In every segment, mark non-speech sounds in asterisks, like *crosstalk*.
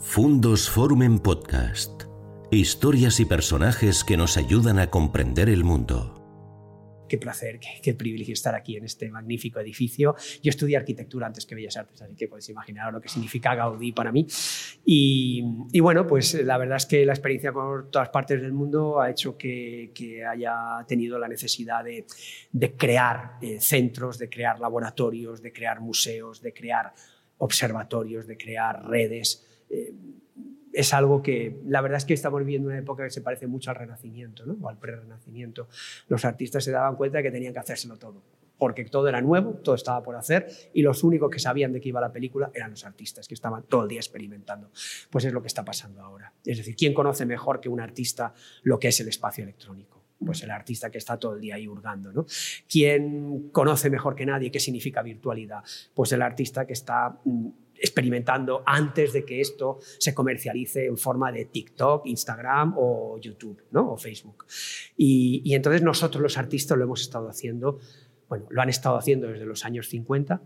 Fundos Forum en Podcast. Historias y personajes que nos ayudan a comprender el mundo. Qué placer, qué, privilegio estar aquí en este magnífico edificio. Yo estudié arquitectura antes que Bellas Artes, así que podéis imaginar lo que significa Gaudí para mí. Y, bueno, pues la verdad es que la experiencia por todas partes del mundo ha hecho que, haya tenido la necesidad de, crear eh, centros, de crear laboratorios, de crear museos, de crear observatorios, de crear redes. Eh, es algo que la verdad es que estamos viviendo una época que se parece mucho al Renacimiento ¿no? o al pre-Renacimiento. Los artistas se daban cuenta de que tenían que hacérselo todo, porque todo era nuevo, todo estaba por hacer y los únicos que sabían de qué iba la película eran los artistas, que estaban todo el día experimentando. Pues es lo que está pasando ahora. Es decir, ¿quién conoce mejor que un artista lo que es el espacio electrónico? Pues el artista que está todo el día ahí hurgando. ¿no? ¿Quién conoce mejor que nadie qué significa virtualidad? Pues el artista que está mm, experimentando antes de que esto se comercialice en forma de TikTok, Instagram o YouTube ¿no? o Facebook. Y, entonces nosotros los artistas lo hemos estado haciendo, bueno, lo han estado haciendo desde los años 50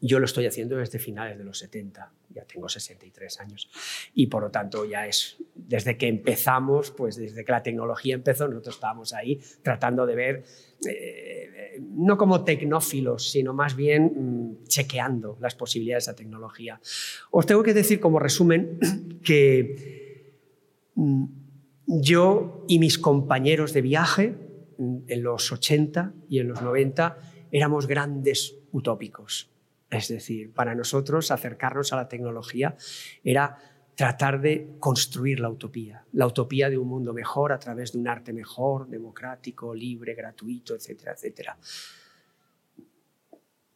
yo lo estoy haciendo desde finales de los 70, ya tengo 63 años y por lo tanto ya es desde que empezamos, pues desde que la tecnología empezó, nosotros estábamos ahí tratando de ver, eh, no como tecnófilos, sino más bien mm, chequeando las posibilidades de esa tecnología. Os tengo que decir como resumen *clears throat* que mm, yo y mis compañeros de viaje mm, en los 80 y en los 90 éramos grandes utópicos es decir, para nosotros acercarnos a la tecnología era tratar de construir la utopía, la utopía de un mundo mejor a través de un arte mejor, democrático, libre, gratuito, etcétera, etcétera.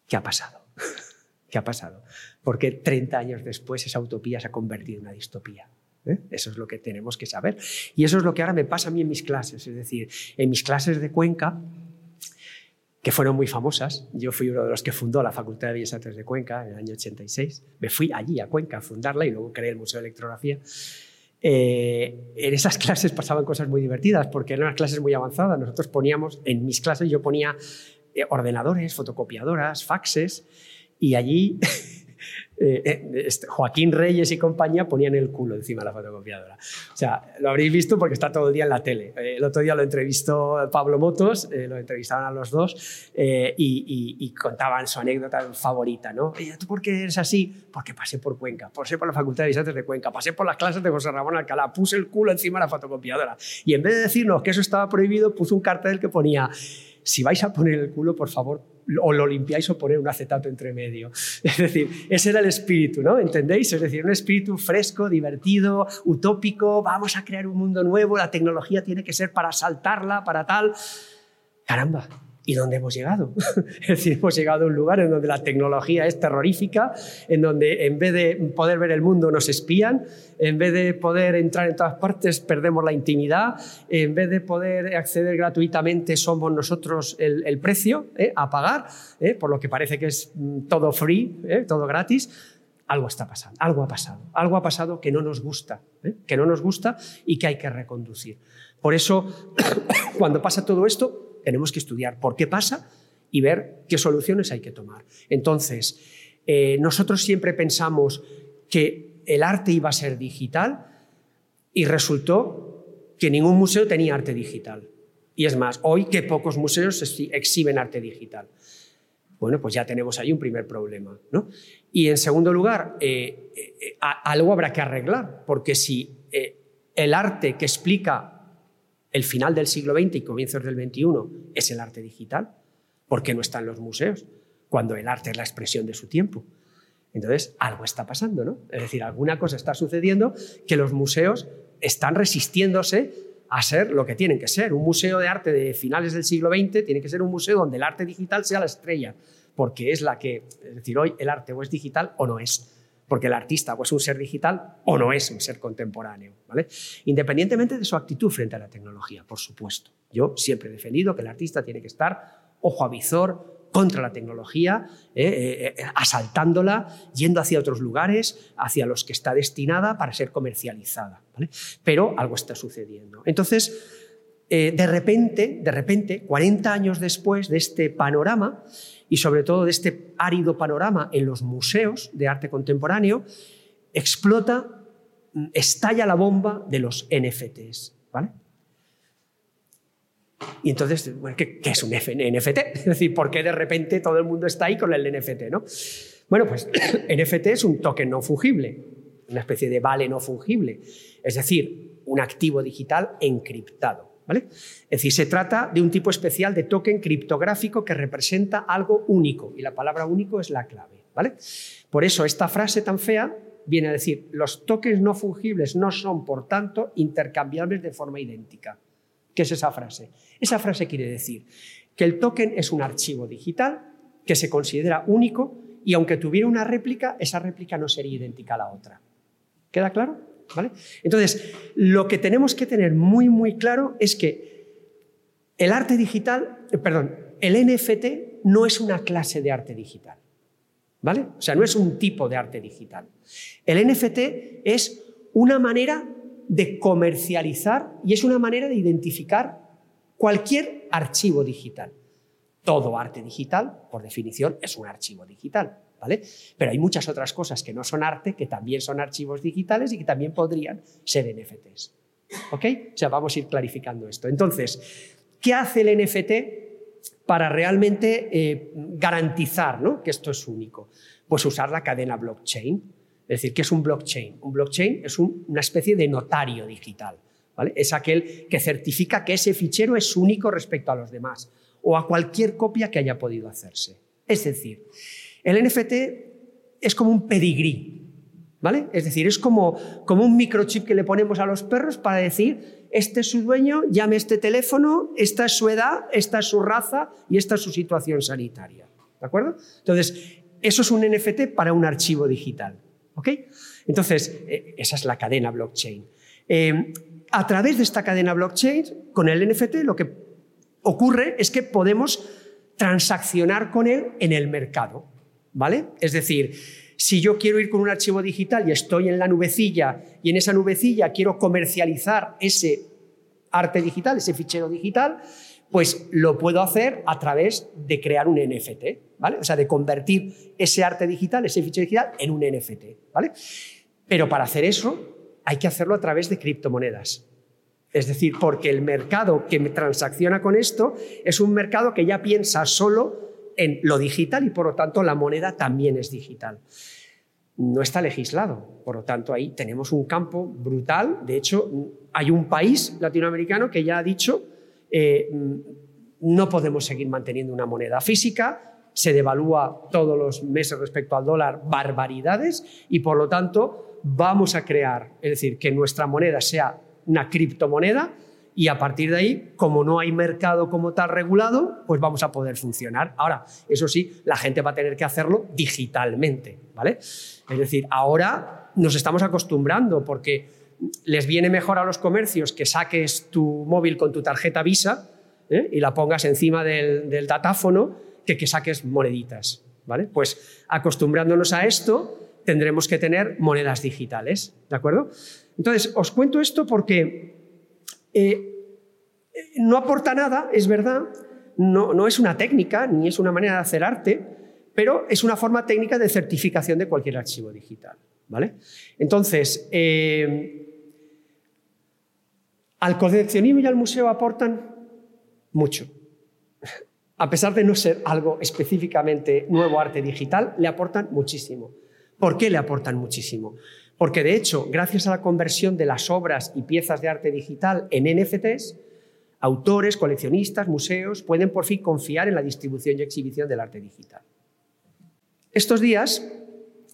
¿Qué ha pasado? *laughs* ¿Qué ha pasado? Porque 30 años después esa utopía se ha convertido en una distopía. ¿eh? Eso es lo que tenemos que saber. Y eso es lo que ahora me pasa a mí en mis clases. Es decir, en mis clases de Cuenca que fueron muy famosas. Yo fui uno de los que fundó la Facultad de Bellas Artes de Cuenca en el año 86. Me fui allí a Cuenca a fundarla y luego creé el Museo de Electrografía. Eh, en esas *laughs* clases pasaban cosas muy divertidas porque eran unas clases muy avanzadas. Nosotros poníamos, en mis clases yo ponía eh, ordenadores, fotocopiadoras, faxes y allí *laughs* Eh, eh, este, Joaquín Reyes y compañía ponían el culo encima de la fotocopiadora. O sea, lo habréis visto porque está todo el día en la tele. Eh, el otro día lo entrevistó Pablo Motos, lo entrevistaban a los dos y, contaban su anécdota favorita. ¿no? ¿Tú por qué eres así? Porque pasé por Cuenca, pasé por la Facultad de Bellas de Cuenca, pasé por las clases de José Ramón Alcalá, puse el culo encima de la fotocopiadora. Y en vez de decirnos que eso estaba prohibido, puso un cartel que ponía si vais a poner el culo, por favor, o lo limpiáis o poner un acetato entre medio. *laughs* Es decir, ese era el espíritu, ¿no? ¿Entendéis? Es decir, un espíritu fresco, divertido, utópico, vamos a crear un mundo nuevo, la tecnología tiene que ser para saltarla, para tal. Caramba, ¿Y dónde hemos llegado? *laughs* es decir, hemos llegado a un lugar en donde la tecnología es terrorífica, en donde en vez de poder ver el mundo nos espían, en vez de poder entrar en todas partes perdemos la intimidad, en vez de poder acceder gratuitamente somos nosotros el, precio ¿eh? a pagar, ¿eh? por lo que parece que es mm, todo free, ¿eh? todo gratis. Algo está pasando, algo ha pasado, algo ha pasado que no nos gusta, que no nos gusta y que hay que reconducir. Por eso, *coughs* cuando pasa todo esto, tenemos que estudiar por qué pasa y ver qué soluciones hay que tomar. Entonces, eh, nosotros siempre pensamos que el arte iba a ser digital y resultó que ningún museo tenía arte digital. Y es más, hoy que pocos museos exhiben arte digital. Bueno, pues ya tenemos ahí un primer problema. ¿no? Y en segundo lugar, eh, eh, algo habrá que arreglar, porque si el arte que explica el final del siglo XX y comienzos del XXI es el arte digital. ¿Por qué no está en los museos? Cuando el arte es la expresión de su tiempo. Entonces, algo está pasando, ¿no? Es decir, alguna cosa está sucediendo que los museos están resistiéndose a ser lo que tienen que ser. Un museo de arte de finales del siglo XX tiene que ser un museo donde el arte digital sea la estrella, porque es la que, es decir, hoy el arte o es digital o no es porque el artista o es un ser digital o no es un ser contemporáneo, ¿vale? Independientemente de su actitud frente a la tecnología, por supuesto. Yo siempre he defendido que el artista tiene que estar ojo a visor contra la tecnología, eh, eh, eh, asaltándola, yendo hacia otros lugares, hacia los que está destinada para ser comercializada. Pero algo está sucediendo. Entonces, de repente, de repente, 40 años después de este panorama, y sobre todo de este árido panorama en los museos de arte contemporáneo, explota mm, estalla la bomba de los NFTs. ¿vale? Y entonces, ¿qué, es un NFT? *laughs* Es decir, ¿por qué de repente todo el mundo está ahí con el NFT? ¿no? Bueno, pues *coughs* NFT es un token no fungible, una especie de vale no fungible, es decir, un activo digital encriptado. Es decir, se trata de un tipo especial de token criptográfico que representa algo único, y la palabra único es la clave. Por eso esta frase tan fea viene a decir, los tokens no fungibles no son, por tanto, intercambiables de forma idéntica. ¿Qué es esa frase? Esa frase quiere decir que el token es un archivo digital que se considera único y aunque tuviera una réplica, esa réplica no sería idéntica a la otra. ¿Queda claro? ¿Vale? Entonces, lo que tenemos que tener muy, muy claro es que el arte digital, eh, perdón, el NFT no es una clase de arte digital. ¿Vale? O sea, no es un tipo de arte digital. El NFT es una manera de comercializar y es una manera de identificar cualquier archivo digital. Todo arte digital, por definición, es un archivo digital. ¿Vale? Pero hay muchas otras cosas que no son arte, que también son archivos digitales y que también podrían ser NFTs. ¿Ok? O sea, vamos a ir clarificando esto. Entonces, ¿qué hace el NFT para realmente eh, garantizar que esto es único? Pues usar la cadena blockchain. Es decir, ¿qué es un blockchain? Un blockchain es una especie de notario digital. Es aquel que certifica que ese fichero es único respecto a los demás o a cualquier copia que haya podido hacerse. Es decir, el NFT es como un pedigrí, ¿vale? Es decir, es como, como un microchip que le ponemos a los perros para decir, este es su dueño, llame este teléfono, esta es su edad, esta es su raza y esta es su situación sanitaria. ¿De acuerdo? Entonces, eso es un NFT para un archivo digital. Entonces, eh, esa es la cadena blockchain. Eh, a través de esta cadena blockchain, con el NFT, lo que ocurre es que podemos transaccionar con él en el mercado. ¿Vale? Es decir, si yo quiero ir con un archivo digital y estoy en la nubecilla y en esa nubecilla quiero comercializar ese arte digital, ese fichero digital, pues lo puedo hacer a través de crear un NFT, ¿vale? O sea, de convertir ese arte digital, ese fichero digital, en un NFT, ¿vale? Pero para hacer eso hay que hacerlo a través de criptomonedas. Es decir, porque el mercado que me transacciona con esto es un mercado que ya piensa solo en lo digital y por lo tanto la moneda también es digital. No está legislado, por lo tanto ahí tenemos un campo brutal. De hecho, hay un país latinoamericano que ya ha dicho eh, no podemos seguir manteniendo una moneda física, se devalúa todos los meses respecto al dólar barbaridades y por lo tanto vamos a crear, es decir, que nuestra moneda sea una criptomoneda y a partir de ahí, como no hay mercado como tal regulado, pues vamos a poder funcionar. Ahora, eso sí, la gente va a tener que hacerlo digitalmente, ¿vale? Es decir, ahora nos estamos acostumbrando porque les viene mejor a los comercios que saques tu móvil con tu tarjeta Visa ¿eh? y la pongas encima del, datáfono que que saques moneditas. ¿vale? Pues acostumbrándonos a esto, tendremos que tener monedas digitales. ¿De acuerdo? Entonces, os cuento esto porque eh, no aporta nada, es verdad, no, no es una técnica ni es una manera de hacer arte, pero es una forma técnica de certificación de cualquier archivo digital. ¿Vale? Entonces, eh, al coleccionismo y al museo aportan mucho. A pesar de no ser algo específicamente nuevo arte digital, le aportan muchísimo. ¿Por qué le aportan muchísimo? Porque de hecho, gracias a la conversión de las obras y piezas de arte digital en NFTs, autores, coleccionistas, museos pueden por fin confiar en la distribución y exhibición del arte digital. Estos días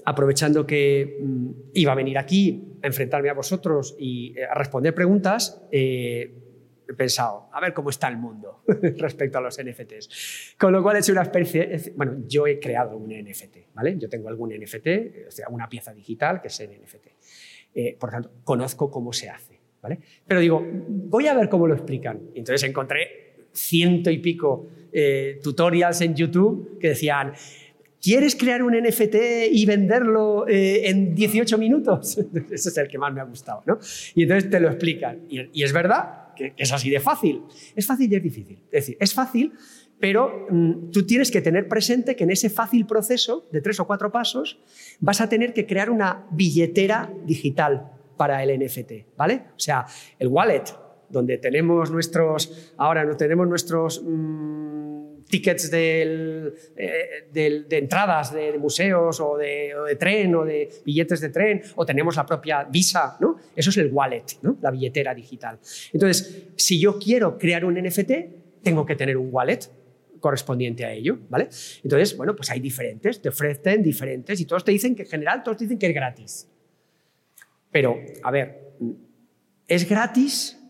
aprovechando que mm, iba a venir aquí a enfrentarme a vosotros y eh, a responder preguntas, eh, he pensado, a ver cómo está el mundo *laughs* respecto a los NFTs. Con lo cual he hecho una especie, bueno, yo he creado un NFT, ¿vale? Yo tengo algún NFT, o sea, una pieza digital que es el NFT. Eh, por tanto, conozco cómo se hace, Pero digo, voy a ver cómo lo explican. entonces encontré ciento y pico tutorials en YouTube que decían, ¿Quieres crear un NFT y venderlo eh, en 18 minutos? *laughs* Ese es el que más me ha gustado, ¿no? Y entonces te lo explican. Y, es verdad que, es así de fácil. Es fácil y es difícil. Es decir, es fácil, pero mm, tú tienes que tener presente que en ese fácil proceso de tres o cuatro pasos vas a tener que crear una billetera digital para el NFT, ¿vale? O sea, el wallet, donde tenemos nuestros, ahora no tenemos nuestros mm, tickets eh, de entradas de, museos o de, tren o de billetes de tren, o tenemos la propia Visa, ¿no? Eso es el wallet, ¿no? La billetera digital. Entonces, si yo quiero crear un NFT, tengo que tener un wallet correspondiente a ello, ¿vale? Entonces, bueno, pues hay diferentes, te ofrecen diferentes y todos te dicen que en general todos dicen que es gratis. Pero, a ver, es gratis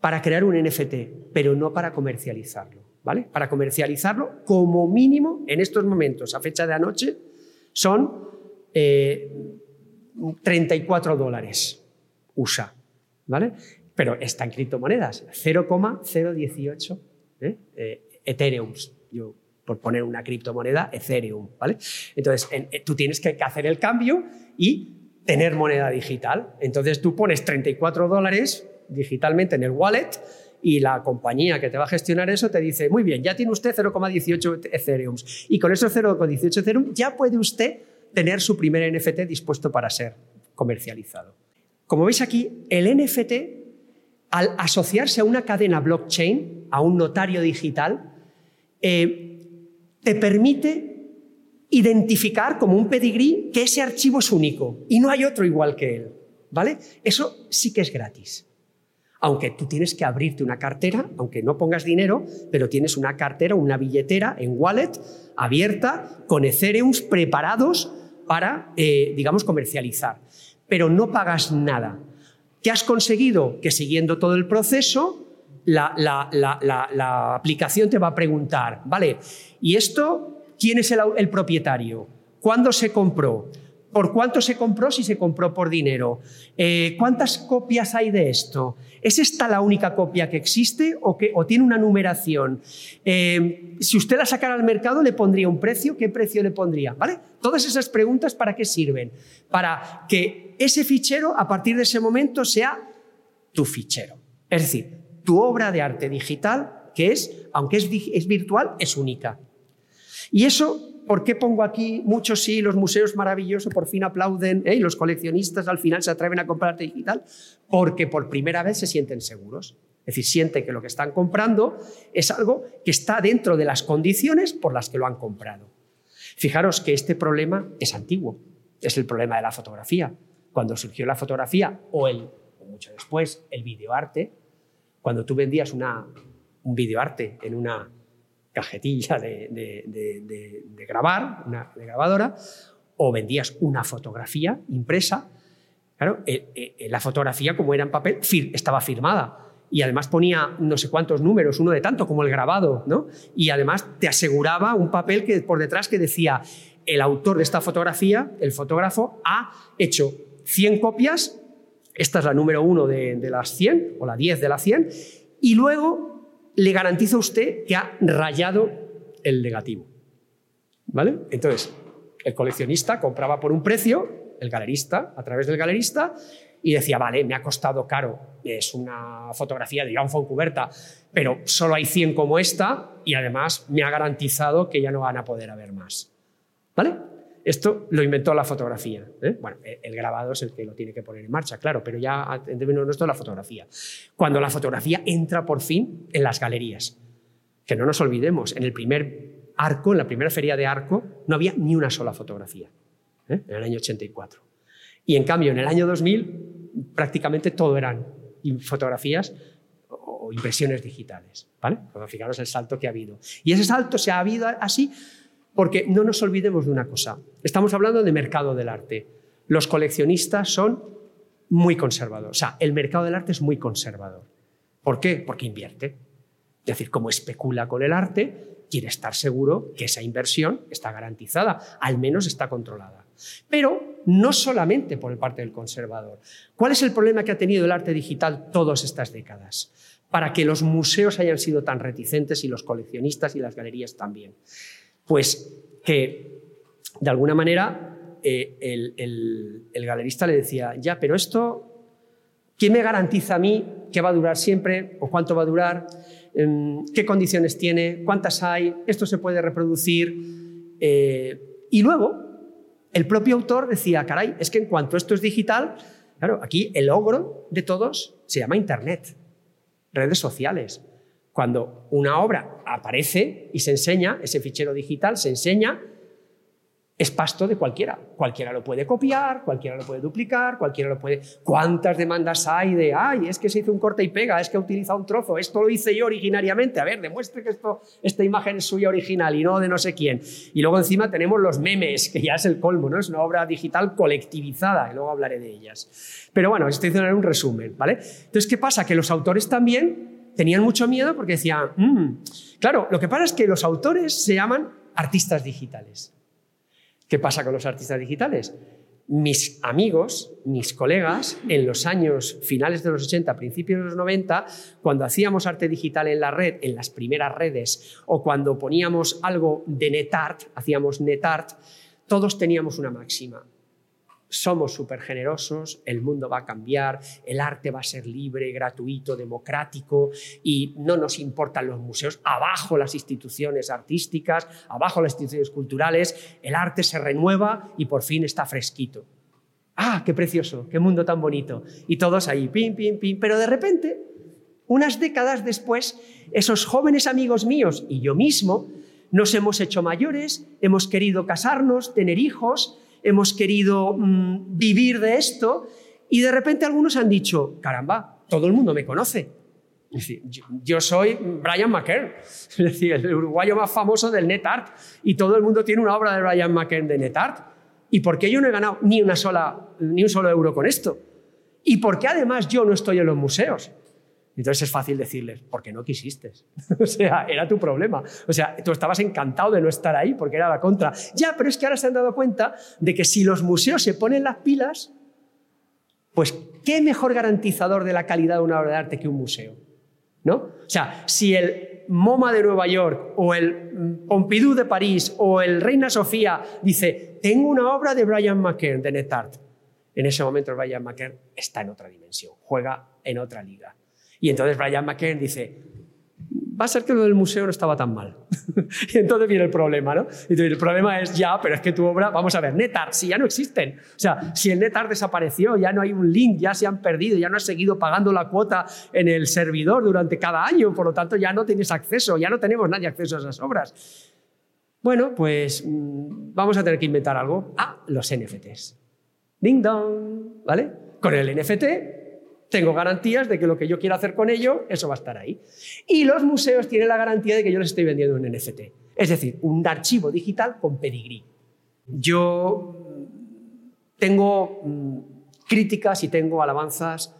para crear un NFT, pero no para comercializarlo, ¿vale? Para comercializarlo, como mínimo, en estos momentos, a fecha de anoche, son 34 eh, dólares USA, ¿vale? Pero está en criptomonedas, 0,018 ¿eh? eh Ethereum, yo por poner una criptomoneda, Ethereum, ¿vale? Entonces, eh, tú tienes que hacer el cambio y tener moneda digital. Entonces, tú pones 34 dólares digitalmente en el wallet y la compañía que te va a gestionar eso te dice, muy bien, ya tiene usted 0,18 Ethereum y con esos 0,18 Ethereum ya puede usted tener su primer NFT dispuesto para ser comercializado. Como veis aquí, el NFT, al asociarse a una cadena blockchain, a un notario digital, eh, te permite identificar como un pedigrí que ese archivo es único y no hay otro igual que él. ¿Vale? Eso sí que es gratis. Aunque tú tienes que abrirte una cartera, aunque no pongas dinero, pero tienes una cartera, una billetera en wallet abierta con Ethereum preparados para, eh, digamos, comercializar. Pero no pagas nada. ¿Qué has conseguido? Que siguiendo todo el proceso, la, aplicación te va a preguntar, ¿vale? ¿Y esto quién es el, propietario? ¿Cuándo se compró? ¿Por cuánto se compró si se compró por dinero? Eh, ¿Cuántas copias hay de esto? ¿Es esta la única copia que existe o, tiene una numeración? Eh, si usted la sacara al mercado, ¿le pondría un precio? ¿Qué precio le pondría? ¿Vale? Todas esas preguntas, ¿para qué sirven? Para que ese fichero, a partir de ese momento, sea tu fichero. Es decir, tu obra de arte digital, que es, aunque es, virtual, es única. Y eso ¿Por qué pongo aquí muchos sí, los museos maravillosos por fin aplauden ¿eh? y los coleccionistas al final se atreven a comprar arte digital? Porque por primera vez se sienten seguros. Es decir, sienten que lo que están comprando es algo que está dentro de las condiciones por las que lo han comprado. Fijaros que este problema es antiguo, es el problema de la fotografía. Cuando surgió la fotografía o, mucho después el videoarte, cuando tú vendías una, un videoarte en una cajetilla de, grabar, una de grabadora, o vendías una fotografía impresa, claro, eh, eh, la fotografía, como era en papel, estaba firmada. Y además ponía no sé cuántos números, uno de tanto como el grabado, ¿no? Y además te aseguraba un papel que por detrás que decía el autor de esta fotografía, el fotógrafo, ha hecho 100 copias esta es la número uno de, las 100 o la 10 de las 100. Y luego le garantiza a usted que ha rayado el negativo. ¿Vale? Entonces, el coleccionista compraba por un precio, el galerista, a través del galerista, y decía, vale, me ha costado caro, es una fotografía de Joan Foncuberta, pero solo hay 100 como esta y además me ha garantizado que ya no van a poder haber más. ¿Vale? Esto lo inventó la fotografía. ¿eh? Bueno, e, el grabado es el que lo tiene que poner en marcha, claro, pero ya en términos nuestros la fotografía. Cuando la fotografía entra por fin en las galerías, que no nos olvidemos, en el primer arco, en la primera feria de arco, no había ni una sola fotografía, ¿eh? en el año 84. Y en cambio, en el año 2000, prácticamente todo eran fotografías o impresiones digitales. ¿vale? fijaros el salto que ha habido. Y ese salto se ha habido así porque no nos olvidemos de una cosa. Estamos hablando de mercado del arte. Los coleccionistas son muy conservadores. O sea, el mercado del arte es muy conservador. ¿Por qué? Porque invierte. Es decir, como especula con el arte, quiere estar seguro que esa inversión está garantizada, al menos está controlada. Pero no solamente por el parte del conservador. ¿Cuál es el problema que ha tenido el arte digital todas estas décadas? Para que los museos hayan sido tan reticentes y los coleccionistas y las galerías también. Pues que de alguna manera eh, el, galerista le decía, ya, pero esto, ¿quién me garantiza a mí que va a durar siempre o cuánto va a durar? Em, ¿Qué condiciones tiene? ¿Cuántas hay? ¿Esto se puede reproducir? Eh, y luego, el propio autor decía, caray, es que en cuanto esto es digital, Claro, aquí el logro de todos se llama Internet, redes sociales. Cuando una obra aparece y se enseña, ese fichero digital se enseña, es pasto de cualquiera. Cualquiera lo puede copiar, cualquiera lo puede duplicar, cualquiera lo puede... ¿Cuántas demandas hay de, ay, es que se hizo un corte y pega, es que ha utilizado un trozo, esto lo hice yo originariamente, a ver, demuestre que esto, esta imagen es suya original y no de no sé quién. Y luego encima tenemos los memes, que ya es el colmo, ¿no? Es una obra digital colectivizada, y luego hablaré de ellas. Pero bueno, estoy haciendo un resumen, ¿vale? Entonces, ¿qué pasa? Que los autores también tenían mucho miedo porque decían, mm, claro, lo que pasa es que los autores se llaman artistas digitales. ¿Qué pasa con los artistas digitales? Mis amigos, mis colegas, en los años finales de los 80, principios de los 90, cuando hacíamos arte digital en la red, en las primeras redes, o cuando poníamos algo de NetArt, hacíamos NetArt, todos teníamos una máxima somos súper generosos, el mundo va a cambiar, el arte va a ser libre, gratuito, democrático y no nos importan los museos, abajo las instituciones artísticas, abajo las instituciones culturales, el arte se renueva y por fin está fresquito. Ah, qué precioso, qué mundo tan bonito. Y todos ahí, pim, pim, pim. Pero de repente, unas décadas después, esos jóvenes amigos míos y yo mismo nos hemos hecho mayores, hemos querido casarnos, tener hijos, hemos querido mm, vivir de esto y de repente algunos han dicho, caramba, todo el mundo me conoce. yo, soy Brian McKern, *laughs* es decir, el uruguayo más famoso del NetArt y todo el mundo tiene una obra de Brian McKern de NetArt. ¿Y por qué yo no he ganado ni, una sola, ni un solo euro con esto? ¿Y por qué además yo no estoy en los museos? Entonces es fácil decirles, porque no quisiste. *laughs* o sea, era tu problema. O sea, tú estabas encantado de no estar ahí porque era la contra. Ya, pero es que ahora se han dado cuenta de que si los museos se ponen las pilas, pues qué mejor garantizador de la calidad de una obra de arte que un museo. ¿No? O sea, si el MoMA de Nueva York o el Pompidou de París o el Reina Sofía dice, tengo una obra de Brian McKern de NetArt, en ese momento Brian McKern está en otra dimensión, juega en otra liga. Y entonces Brian McKern dice, va a ser que lo del museo no estaba tan mal. *laughs* y entonces viene el problema, ¿no? Y el problema es ya, pero es que tu obra, vamos a ver, NetArt, si ya no existen. O sea, si el NetArt desapareció, ya no hay un link, ya se han perdido, ya no has seguido pagando la cuota en el servidor durante cada año, por lo tanto ya no tienes acceso, ya no tenemos nadie acceso a esas obras. Bueno, pues mm, vamos a tener que inventar algo. Ah, los NFTs. Ding dong, ¿vale? Con el NFT tengo garantías de que lo que yo quiera hacer con ello, eso va a estar ahí. Y los museos tienen la garantía de que yo les estoy vendiendo un NFT, es decir, un archivo digital con pedigrí. Yo tengo mm, críticas y tengo alabanzas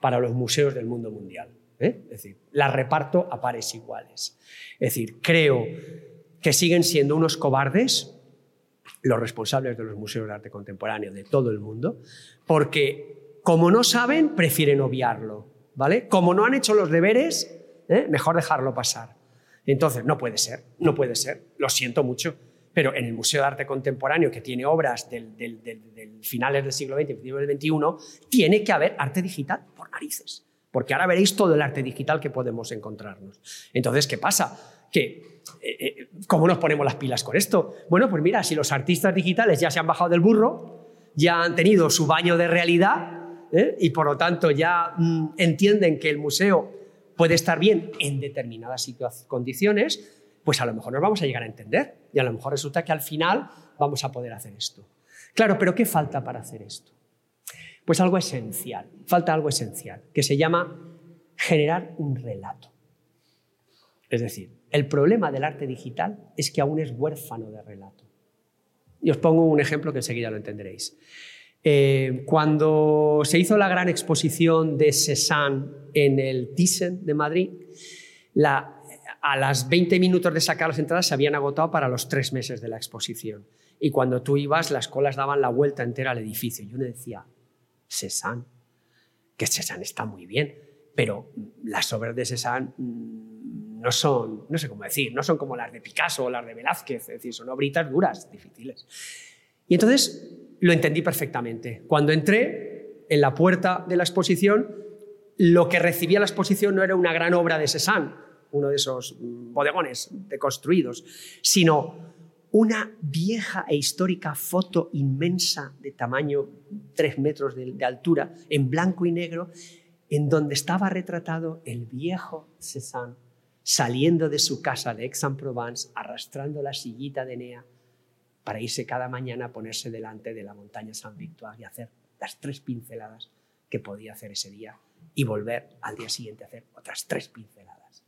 para los museos del mundo mundial. ¿eh? Es decir, las reparto a pares iguales. Es decir, creo que siguen siendo unos cobardes los responsables de los museos de arte contemporáneo de todo el mundo, porque como no saben, prefieren obviarlo, ¿vale? Como no han hecho los deberes, ¿eh? mejor dejarlo pasar. Entonces, no puede ser, no puede ser, lo siento mucho, pero en el Museo de Arte Contemporáneo, que tiene obras del, finales del siglo XX principios del XXI, tiene que haber arte digital, por narices, porque ahora veréis todo el arte digital que podemos encontrarnos. Entonces, ¿qué pasa? Que eh, eh, ¿Cómo nos ponemos las pilas con esto? Bueno, pues mira, si los artistas digitales ya se han bajado del burro, ya han tenido su baño de realidad, ¿eh? y por lo tanto ya mm, entienden que el museo puede estar bien en determinadas condiciones, pues a lo mejor nos vamos a llegar a entender y a lo mejor resulta que al final vamos a poder hacer esto. Claro, pero ¿qué falta para hacer esto? Pues algo esencial, falta algo esencial, que se llama generar un relato. Es decir, el problema del arte digital es que aún es huérfano de relato. Y os pongo un ejemplo que enseguida lo entenderéis. Eh, cuando se hizo la gran exposición de Cézanne en el Thyssen de Madrid, a las 20 minutos de sacar las entradas se habían agotado para los tres meses de la exposición. Y cuando tú ibas, las colas daban la vuelta entera al edificio. Yo le decía, Cézanne, que Cézanne está muy bien, pero las obras de Cézanne mm, no son, no sé cómo decir, no son como las de Picasso o las de Velázquez, es decir, son obritas duras, difíciles. Y entonces lo entendí perfectamente. Cuando entré en la puerta de la exposición, lo que recibía la exposición no era una gran obra de Cézanne, uno de esos bodegones deconstruidos, sino una vieja e histórica foto inmensa de tamaño 3 metros de, altura, en blanco y negro, en donde estaba retratado el viejo Cézanne saliendo de su casa de Aix-en-Provence, arrastrando la sillita de Enea para irse cada mañana a ponerse delante de la montaña Saint-Victoire y hacer las tres pinceladas que podía hacer ese día y volver al día siguiente a hacer otras tres pinceladas.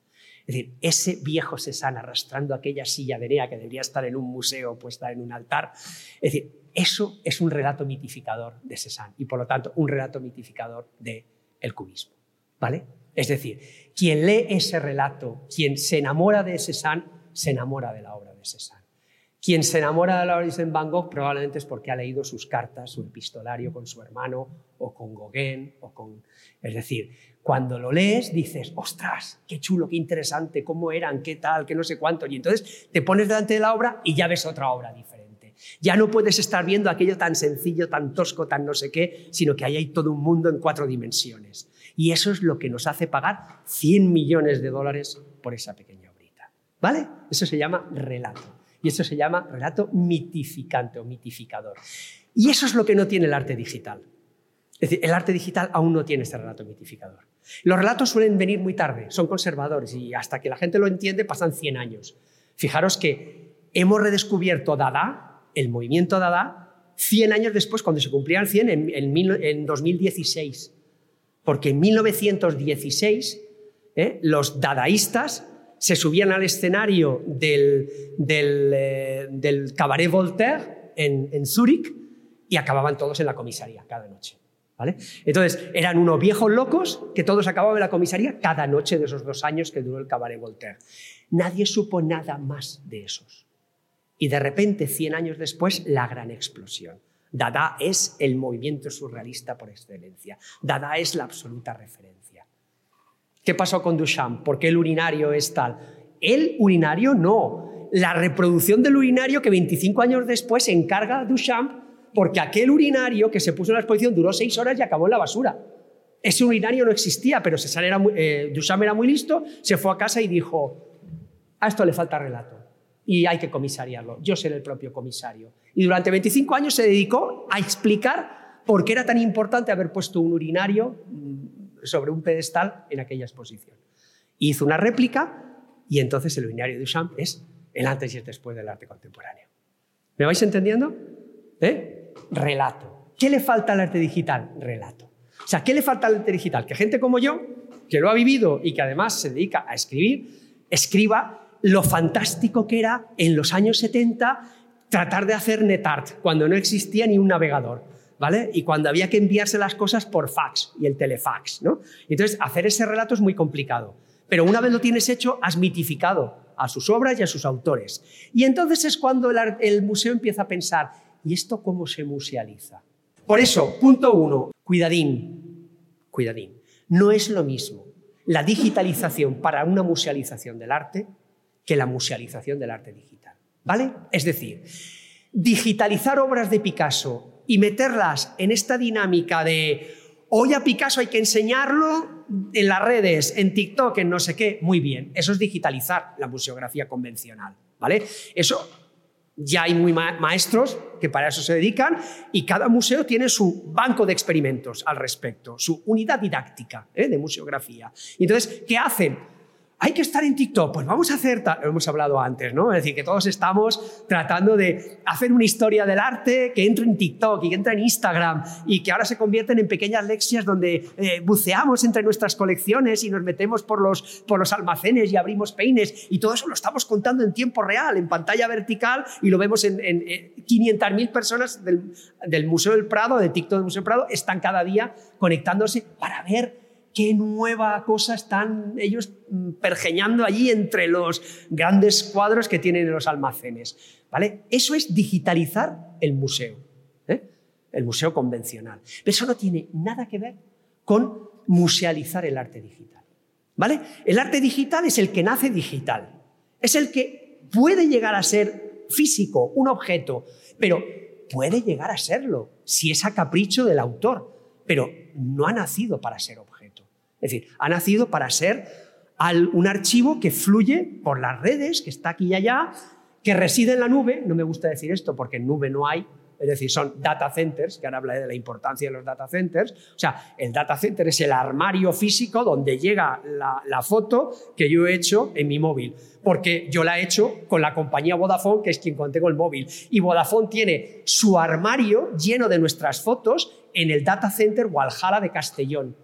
Es decir, ese viejo Cézanne arrastrando aquella silla de Enea que debería estar en un museo puesta en un altar, es decir, eso es un relato mitificador de Cézanne y por lo tanto un relato mitificador del el cubismo. ¿Vale? Es decir, quien lee ese relato, quien se enamora de Cézanne, se enamora de la obra de Cézanne. Quien se enamora de la obra de Van Gogh probablemente es porque ha leído sus cartas, su epistolario con su hermano o con Gauguin o con... Es decir, cuando lo lees dices, ostras, qué chulo, qué interesante, cómo eran, qué tal, qué no sé cuánto. Y entonces te pones delante de la obra y ya ves otra obra diferente. Ya no puedes estar viendo aquello tan sencillo, tan tosco, tan no sé qué, sino que ahí hay todo un mundo en cuatro dimensiones. Y eso es lo que nos hace pagar 100 millones de dólares por esa pequeña obrita. ¿Vale? Eso se llama relato. Y eso se llama relato mitificante o mitificador. Y eso es lo que no tiene el arte digital. Es decir, el arte digital aún no tiene este relato mitificador. Los relatos suelen venir muy tarde, son conservadores y hasta que la gente lo entiende pasan 100 años. Fijaros que hemos redescubierto Dada, el movimiento Dada, 100 años después, cuando se cumplían 100, en, en 2016. Porque en 1916 ¿eh? los dadaístas se subían al escenario del, eh, Cabaret Voltaire en, en Zúrich y acababan todos en la comisaría cada noche. ¿Vale? Entonces, eran unos viejos locos que todos acababan en la comisaría cada noche de esos dos años que duró el Cabaret Voltaire. Nadie supo nada más de esos. Y de repente, 100 años después, la gran explosión. Dada es el movimiento surrealista por excelencia. Dada es la absoluta referencia. ¿Qué pasó con Duchamp? ¿Por qué el urinario es tal? El urinario no. La reproducción del urinario que 25 años después se encarga Duchamp porque aquel urinario que se puso en la exposición duró seis horas y acabó en la basura. Ese urinario no existía, pero era eh, Duchamp era muy listo, se fue a casa y dijo, a esto le falta relato y hay que comisariarlo. Yo seré el propio comisario. Y durante 25 años se dedicó a explicar por qué era tan importante haber puesto un urinario sobre un pedestal en aquella exposición. Hizo una réplica y entonces el urinario de Duchamp es el antes y el después del arte contemporáneo. ¿Me vais entendiendo? ¿Eh? Relato. ¿Qué le falta al arte digital? Relato. O sea, ¿qué le falta al arte digital? Que gente como yo, que lo ha vivido y que además se dedica a escribir, escriba lo fantástico que era en los años 70 tratar de hacer NetArt cuando no existía ni un navegador. ¿Vale? Y cuando había que enviarse las cosas por fax y el telefax, ¿no? Entonces, hacer ese relato es muy complicado. Pero una vez lo tienes hecho, has mitificado a sus obras y a sus autores. Y entonces es cuando el, el museo empieza a pensar, ¿y esto cómo se musealiza? Por eso, punto uno, cuidadín, cuidadín. No es lo mismo la digitalización para una musealización del arte que la musealización del arte digital. ¿Vale? Es decir, digitalizar obras de Picasso y meterlas en esta dinámica de hoy a Picasso hay que enseñarlo en las redes, en TikTok, en no sé qué, muy bien. Eso es digitalizar la museografía convencional, ¿vale? Eso ya hay muy maestros que para eso se dedican y cada museo tiene su banco de experimentos al respecto, su unidad didáctica ¿eh? de museografía. Entonces, ¿qué hacen? Hay que estar en TikTok, pues vamos a hacer, lo hemos hablado antes, ¿no? Es decir, que todos estamos tratando de hacer una historia del arte que entre en TikTok y que entre en Instagram y que ahora se convierten en pequeñas lecciones donde eh, buceamos entre nuestras colecciones y nos metemos por los, por los almacenes y abrimos peines y todo eso lo estamos contando en tiempo real, en pantalla vertical y lo vemos en, en, 500.000 personas del, del Museo del Prado, de TikTok del Museo del Prado, están cada día conectándose para ver qué nueva cosa están ellos mm, pergeñando allí entre los grandes cuadros que tienen en los almacenes. ¿vale? Eso es digitalizar el museo, ¿eh? el museo convencional. Pero eso no tiene nada que ver con musealizar el arte digital. ¿vale? El arte digital es el que nace digital, es el que puede llegar a ser físico, un objeto, pero puede llegar a serlo si es a capricho del autor, pero no ha nacido para ser objeto. Es decir, ha nacido para ser un archivo que fluye por las redes, que está aquí y allá, que reside en la nube, no me gusta decir esto porque en nube no hay, es decir, son data centers, que ahora hablaré de la importancia de los data centers. O sea, el data center es el armario físico donde llega la, foto que yo he hecho en mi móvil, porque yo la he hecho con la compañía Vodafone, que es quien contengo el móvil. Y Vodafone tiene su armario lleno de nuestras fotos en el data center Walhalla de Castellón.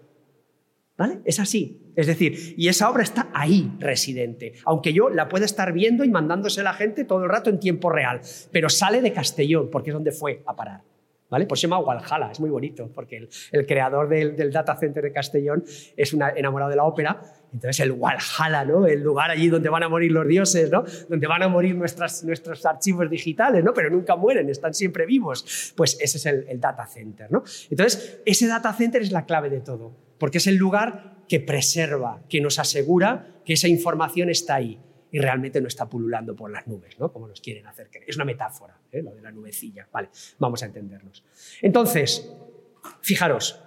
¿Vale? Es así. Es decir, y esa obra está ahí residente, aunque yo la pueda estar viendo y mandándose la gente todo el rato en tiempo real, pero sale de Castellón, porque es donde fue a parar. ¿Vale? Pues se llama Walhalla, es muy bonito, porque el, creador del, data center de Castellón es enamorado de la ópera, entonces el Walhalla, ¿no? el lugar allí donde van a morir los dioses, ¿no? donde van a morir nuestros archivos digitales, ¿no? pero nunca mueren, están siempre vivos, pues ese es el, el data center. ¿no? Entonces, ese data center es la clave de todo, porque es el lugar que preserva, que nos asegura que esa información está ahí y realmente no está pululando por las nubes, ¿no? como nos quieren hacer creer. Es una metáfora, ¿eh? lo de la nubecilla. Vale, vamos a entendernos. Entonces, fijaros,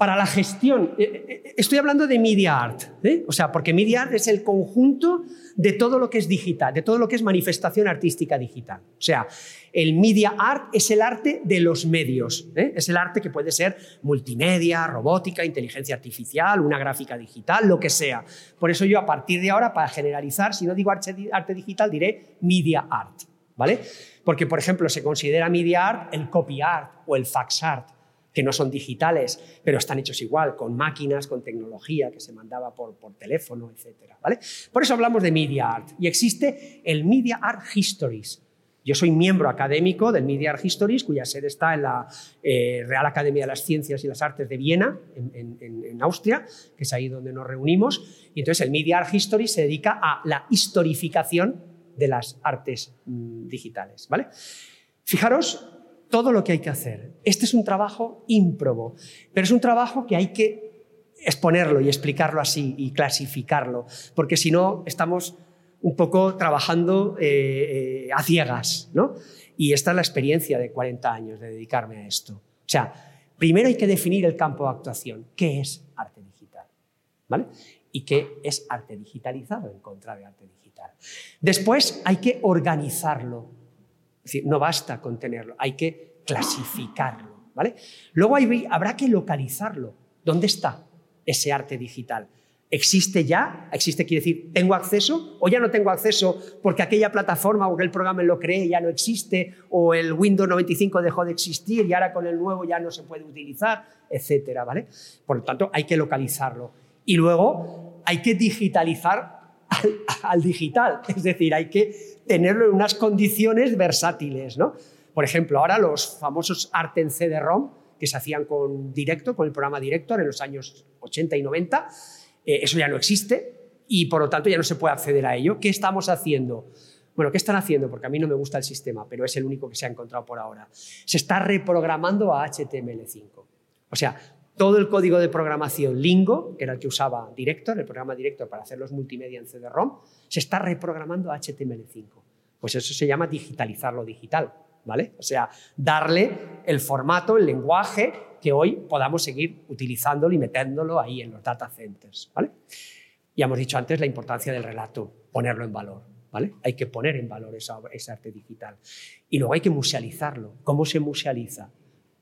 para la gestión, eh, eh, estoy hablando de media art, o sea, porque media art es el conjunto de todo lo que es digital, de todo lo que es manifestación artística digital. O sea, el media art es el arte de los medios, ¿eh? es el arte que puede ser multimedia, robótica, inteligencia artificial, una gráfica digital, lo que sea. Por eso yo a partir de ahora, para generalizar, si no digo arte, digital, diré media art, ¿vale? Porque, por ejemplo, se considera media art el copy art o el fax art que no son digitales, pero están hechos igual, con máquinas, con tecnología que se mandaba por, por teléfono, etc. ¿vale? Por eso hablamos de Media Art. Y existe el Media Art Histories. Yo soy miembro académico del Media Art Histories, cuya sede está en la eh, Real Academia de las Ciencias y las Artes de Viena, en, en, Austria, que es ahí donde nos reunimos. Y entonces el Media Art Histories se dedica a la historificación de las artes mm, digitales. ¿vale? Fijaros todo lo que hay que hacer. Este es un trabajo ímprobo, pero es un trabajo que hay que exponerlo y explicarlo así y clasificarlo, porque si no estamos un poco trabajando eh, eh, a ciegas, ¿no? Y esta es la experiencia de 40 años de dedicarme a esto. O sea, primero hay que definir el campo de actuación. ¿Qué es arte digital? ¿Vale? Y qué es arte digitalizado en contra de arte digital. Después hay que organizarlo es decir, no basta con tenerlo, hay que clasificarlo. ¿vale? Luego habrá que localizarlo. ¿Dónde está ese arte digital? ¿Existe ya? ¿Existe quiere decir, tengo acceso? ¿O ya no tengo acceso porque aquella plataforma o aquel programa lo creé ya no existe? ¿O el Windows 95 dejó de existir y ahora con el nuevo ya no se puede utilizar? Etcétera, ¿vale? Por lo tanto, hay que localizarlo. Y luego hay que digitalizar al digital. *laughs* Es decir, hay que tenerlo en unas condiciones versátiles. ¿no? Por ejemplo, ahora los famosos arte en CD-ROM que se hacían con directo, con el programa Director en los años 80 y 90, eh, eso ya no existe y por lo tanto ya no se puede acceder a ello. ¿Qué estamos haciendo? Bueno, ¿qué están haciendo? Porque a mí no me gusta el sistema, pero es el único que se ha encontrado por ahora. Se está reprogramando a HTML5. O sea, todo el código de programación Lingo, que era el que usaba Director, el programa Director para hacer los multimedia en CD-ROM, se está reprogramando a HTML5. Pues eso se llama digitalizar lo digital, ¿vale? O sea, darle el formato, el lenguaje que hoy podamos seguir utilizándolo y metiéndolo ahí en los data centers, ¿vale? Ya hemos dicho antes la importancia del relato, ponerlo en valor, ¿vale? Hay que poner en valor esa, ese arte digital. Y luego hay que musealizarlo. ¿Cómo se musealiza?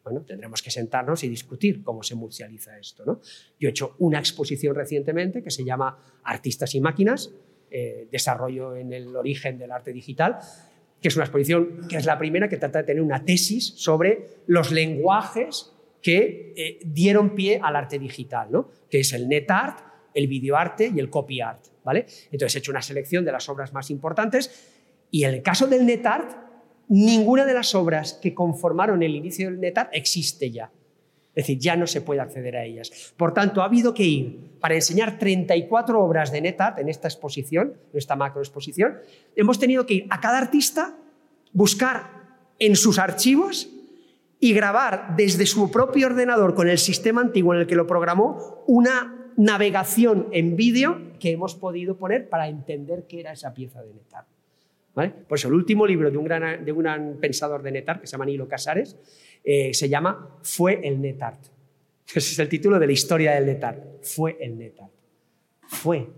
Bueno, tendremos que sentarnos y discutir cómo se musealiza esto. ¿no? Yo he hecho una exposición recientemente que se llama Artistas y Máquinas, eh, Desarrollo en el origen del arte digital, que es una exposición que es la primera que trata de tener una tesis sobre los lenguajes que eh, dieron pie al arte digital, ¿no? que es el net art, el videoarte y el copy art. ¿vale? Entonces he hecho una selección de las obras más importantes y en el caso del net art ninguna de las obras que conformaron el inicio del NetArt existe ya. Es decir, ya no se puede acceder a ellas. Por tanto, ha habido que ir, para enseñar 34 obras de NetArt en esta exposición, en esta macroexposición, hemos tenido que ir a cada artista, buscar en sus archivos y grabar desde su propio ordenador con el sistema antiguo en el que lo programó una navegación en vídeo que hemos podido poner para entender qué era esa pieza de NetArt. Por eso el último libro de un gran, pensador de NetArt, que se llama Nilo Casares, eh, se llama Fue el NetArt. Ese es el título de la historia del NetArt. Fue el NetArt. Fue,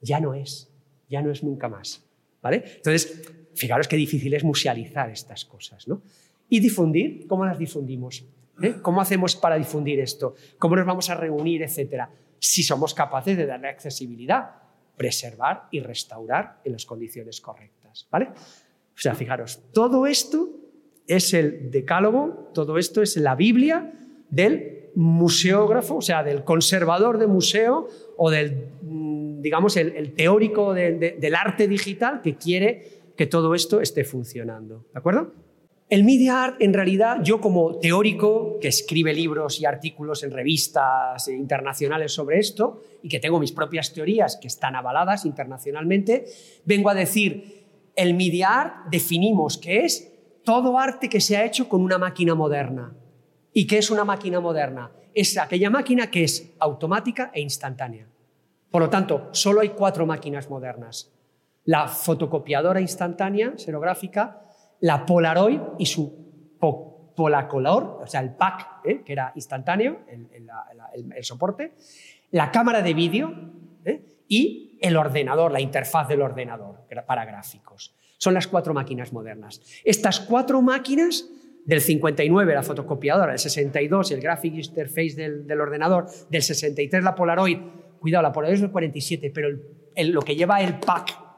ya no es, ya no es nunca más. ¿vale? Entonces, Fijaros qué difícil es musealizar estas cosas, ¿no? Y difundir, ¿cómo las difundimos? ¿Eh? ¿Cómo hacemos para difundir esto? ¿Cómo nos vamos a reunir, etcétera? Si somos capaces de darle accesibilidad, preservar y restaurar en las condiciones correctas, O sea, fijaros, todo esto es el decálogo, todo esto es la Biblia del museógrafo, o sea, del conservador de museo o del, mm, digamos, el, teórico del arte digital que quiere que todo esto esté funcionando. ¿De acuerdo? El media art, en realidad, yo como teórico que escribe libros y artículos en revistas internacionales sobre esto y que tengo mis propias teorías que están avaladas internacionalmente, vengo a decir, el media art definimos que es todo arte que se ha hecho con una máquina moderna. ¿Y qué es una máquina moderna? Es aquella máquina que es automática e instantánea. Por lo tanto, solo hay cuatro máquinas modernas. La fotocopiadora instantánea, serográfica, la Polaroid y su Polacolor, o sea, el pack, ¿eh? que era instantáneo, el, soporte, la cámara de vídeo ¿eh? y el ordenador, la interfaz del ordenador para gráficos. Son las cuatro máquinas modernas. Estas cuatro máquinas del 59 la fotocopiadora, del 62 el graphic interface del, ordenador, del 63 la Polaroid, cuidado, la Polaroid es del 47, pero lo que lleva el pack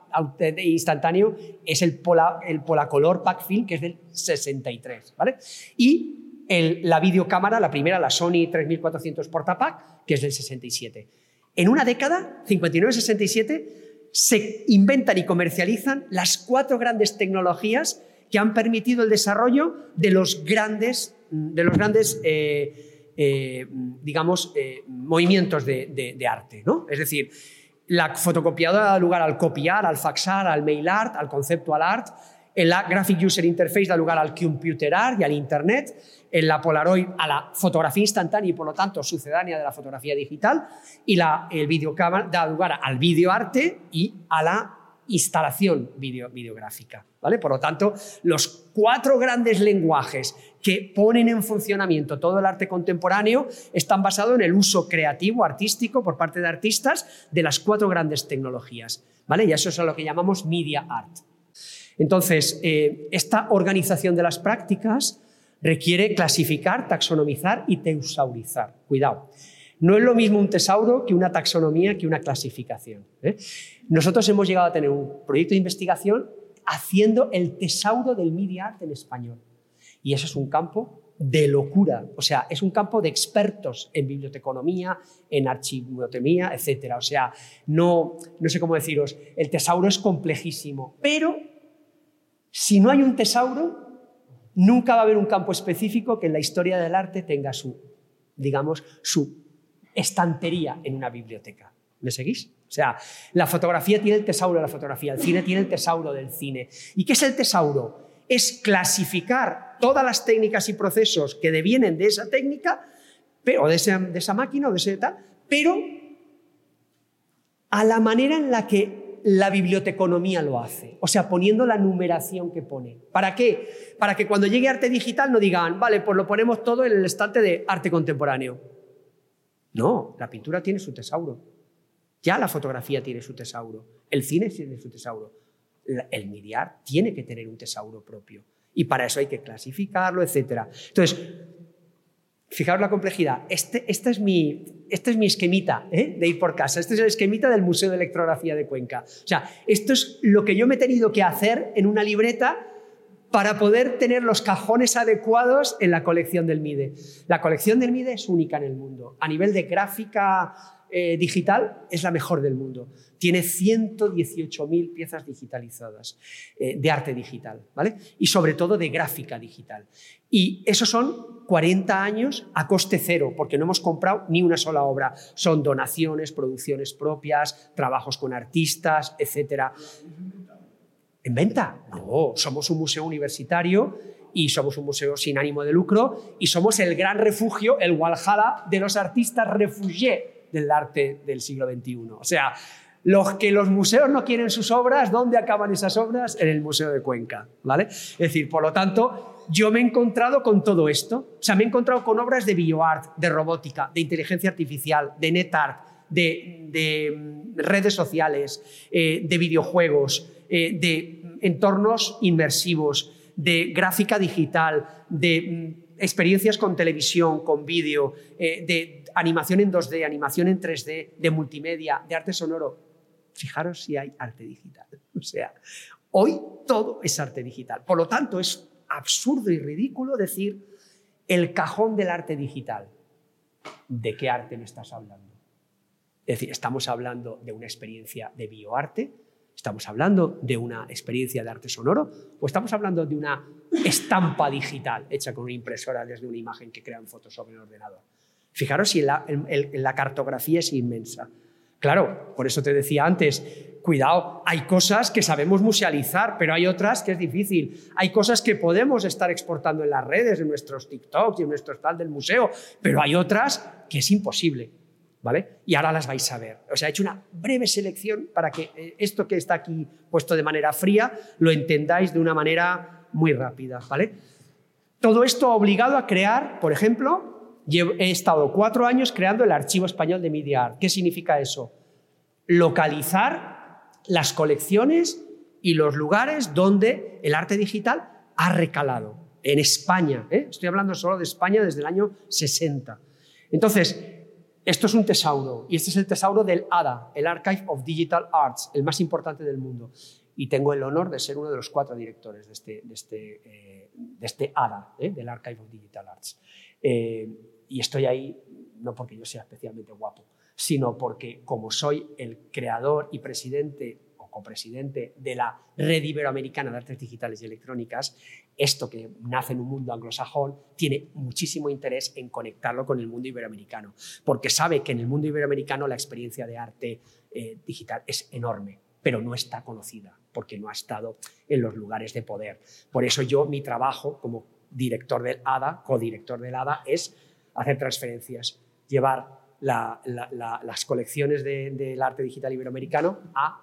instantáneo es el, Pola, el Polacolor Pack Film, que es del 63, ¿vale? Y la videocámara, la primera, la Sony 3400 Portapack, que es del 67. En una década, 59-67, se inventan y comercializan las cuatro grandes tecnologías que han permitido el desarrollo de los grandes, de los grandes eh, eh, digamos, eh, movimientos de, arte. ¿no? Es decir, la fotocopiadora da lugar al copiar, al faxar, al mail art, al conceptual art. El Graphic User Interface da lugar al computer art y al Internet en la Polaroid a la fotografía instantánea y por lo tanto sucedánea de la fotografía digital y la, el videocámara da lugar al videoarte y a la instalación videográfica. ¿vale? Por lo tanto, los cuatro grandes lenguajes que ponen en funcionamiento todo el arte contemporáneo están basados en el uso creativo, artístico, por parte de artistas, de las cuatro grandes tecnologías. ¿vale? Y eso es lo que llamamos media art. Entonces, eh, esta organización de las prácticas requiere clasificar, taxonomizar y tesaurizar. Cuidado. No es lo mismo un tesauro que una taxonomía, que una clasificación. ¿eh? Nosotros hemos llegado a tener un proyecto de investigación haciendo el tesauro del media art en español. Y eso es un campo de locura. O sea, es un campo de expertos en biblioteconomía, en archivotomía, etc. O sea, no, no sé cómo deciros, el tesauro es complejísimo, pero si no hay un tesauro, Nunca va a haber un campo específico que en la historia del arte tenga su, digamos, su estantería en una biblioteca. ¿Me seguís? O sea, la fotografía tiene el tesauro de la fotografía, el cine tiene el tesauro del cine. ¿Y qué es el tesauro? Es clasificar todas las técnicas y procesos que devienen de esa técnica, pero, de, esa, de esa máquina o de ese tal, pero a la manera en la que la biblioteconomía lo hace, o sea, poniendo la numeración que pone. ¿Para qué? Para que cuando llegue arte digital no digan, vale, pues lo ponemos todo en el estante de arte contemporáneo. No, la pintura tiene su tesauro. Ya la fotografía tiene su tesauro. El cine tiene su tesauro. El mediar tiene que tener un tesauro propio. Y para eso hay que clasificarlo, etc. Entonces, Fijaos la complejidad. Este, es, mi, este es mi esquemita ¿eh? de ir por casa. Este es el esquemita del Museo de Electrografía de Cuenca. O sea, esto es lo que yo me he tenido que hacer en una libreta para poder tener los cajones adecuados en la colección del MIDE. La colección del MIDE es única en el mundo. A nivel de gráfica eh, digital es la mejor del mundo. Tiene 118.000 piezas digitalizadas eh, de arte digital, ¿vale? Y sobre todo de gráfica digital. Y esos son 40 años a coste cero, porque no hemos comprado ni una sola obra. Son donaciones, producciones propias, trabajos con artistas, etc. ¿En venta? No, somos un museo universitario y somos un museo sin ánimo de lucro y somos el gran refugio, el Walhalla de los artistas refugiés del arte del siglo XXI. O sea, los que los museos no quieren sus obras, ¿dónde acaban esas obras? En el Museo de Cuenca, ¿vale? Es decir, por lo tanto, yo me he encontrado con todo esto. O sea, me he encontrado con obras de bioart, de robótica, de inteligencia artificial, de net art, de, mm, redes sociales, eh, de videojuegos, eh, de entornos inmersivos, de gráfica digital, de mm, experiencias con televisión, con vídeo, eh, de animación en 2D, animación en 3D, de multimedia, de arte sonoro. Fijaros si hay arte digital. *laughs* O sea, hoy todo es arte digital. Por lo tanto, es absurdo y ridículo decir el cajón del arte digital. ¿De qué arte me estás hablando? Es decir, estamos hablando de una experiencia de bioarte, estamos hablando de una experiencia de arte sonoro o estamos hablando de una estampa digital hecha con una impresora desde una imagen que crea en Photoshop en ordenador. Fijaros si la, cartografía es inmensa. Claro, por eso te decía antes, cuidado, hay cosas que sabemos musealizar, pero hay otras que es difícil. Hay cosas que podemos estar exportando en las redes, en nuestros TikToks y en nuestros tal del museo, pero hay otras que es imposible. ¿Vale? Y ahora las vais a ver. O sea, he hecho una breve selección para que eh, esto que está aquí puesto de manera fría lo entendáis de una manera muy rápida, ¿vale? Todo esto ha obligado a crear, por ejemplo, he estado cuatro años creando el Archivo Español de Media Art. ¿Qué significa eso? Localizar las colecciones y los lugares donde el arte digital ha recalado. En España, ¿eh? estoy hablando solo de España desde el año 60. Entonces, esto es un tesauro y este es el tesauro del ADA, el Archive of Digital Arts, el más importante del mundo. Y tengo el honor de ser uno de los cuatro directores de este, de este, eh, de este ADA, ¿eh? del Archive of Digital Arts. Y estoy ahí no porque yo sea especialmente guapo, sino porque como soy el creador y presidente o copresidente de la Red Iberoamericana de Artes Digitales y Electrónicas, esto que nace en un mundo anglosajón tiene muchísimo interés en conectarlo con el mundo iberoamericano, porque sabe que en el mundo iberoamericano la experiencia de arte eh, digital es enorme, pero no está conocida, porque no ha estado en los lugares de poder. Por eso yo, mi trabajo como director del ADA, codirector del ADA, es hacer transferencias, llevar las colecciones del arte digital iberoamericano a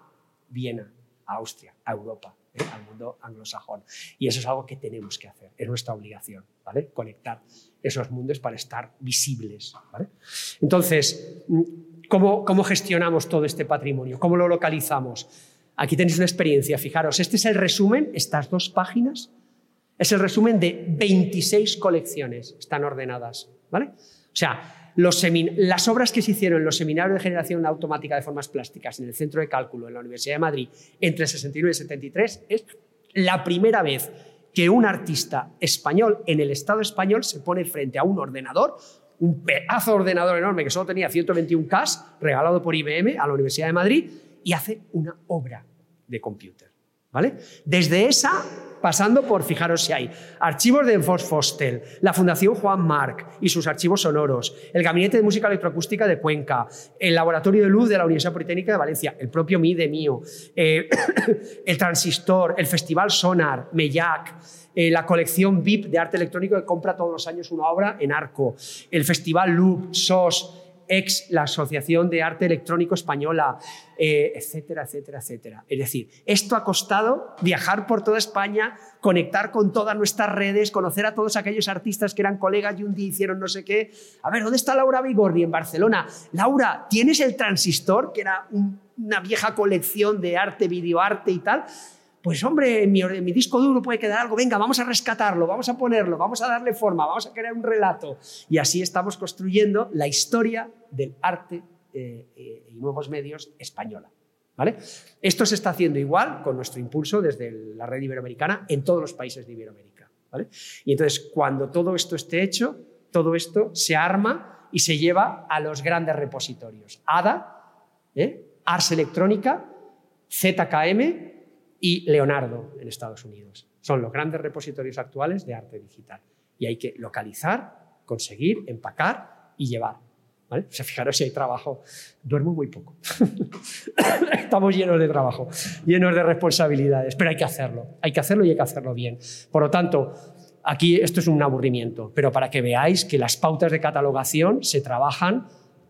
Viena, a Austria, a Europa, ¿eh? al mundo anglosajón. Y eso es algo que tenemos que hacer, es nuestra obligación, ¿vale? Conectar esos mundos para estar visibles, Entonces, ¿cómo, ¿cómo gestionamos todo este patrimonio? ¿Cómo lo localizamos? Aquí tenéis una experiencia, fijaros, este es el resumen, estas dos páginas, es el resumen de 26 colecciones, están ordenadas, O sea, las obras que se hicieron en los seminarios de generación automática de formas plásticas en el Centro de Cálculo en la Universidad de Madrid entre el 69 y el 73 es la primera vez que un artista español en el Estado español se pone frente a un ordenador, un pedazo de ordenador enorme que solo tenía 121K, regalado por IBM a la Universidad de Madrid, y hace una obra de computer. ¿Vale? Desde esa pasando por, fijaros si hay, archivos de Enfos Fostel, la Fundación Juan Marc y sus archivos sonoros, el Gabinete de Música Electroacústica de Cuenca, el Laboratorio de Luz de la Universidad Politécnica de Valencia, el propio MIDE mío, eh, *coughs* el Transistor, el Festival Sonar, Mellac, eh, la colección VIP de arte electrónico que compra todos los años una obra en Arco, el Festival Loop, SOS, ex la Asociación de Arte Electrónico Española, eh, etcétera, etcétera, etcétera. Es decir, esto ha costado viajar por toda España, conectar con todas nuestras redes, conocer a todos aquellos artistas que eran colegas y un día hicieron no sé qué. A ver, ¿dónde está Laura Vigordi en Barcelona? Laura, ¿tienes el transistor, que era una vieja colección de arte, videoarte y tal? Pues hombre, en mi, disco duro puede quedar algo, venga, vamos a rescatarlo, vamos a ponerlo, vamos a darle forma, vamos a crear un relato. Y así estamos construyendo la historia del arte eh, eh, y nuevos medios española. ¿Vale? Esto se está haciendo igual con nuestro impulso desde la red iberoamericana en todos los países de Iberoamérica. ¿vale? Y entonces, cuando todo esto esté hecho, todo esto se arma y se lleva a los grandes repositorios. ADA, ¿eh? Ars Electrónica, ZKM y Leonardo en Estados Unidos. Son los grandes repositorios actuales de arte digital. Y hay que localizar, conseguir, empacar y llevar. ¿Vale? O sea, fijaros si hay trabajo. Duermo muy poco. *laughs* Estamos llenos de trabajo, llenos de responsabilidades, pero hay que hacerlo. Hay que hacerlo y hay que hacerlo bien. Por lo tanto, aquí esto es un aburrimiento, pero para que veáis que las pautas de catalogación se trabajan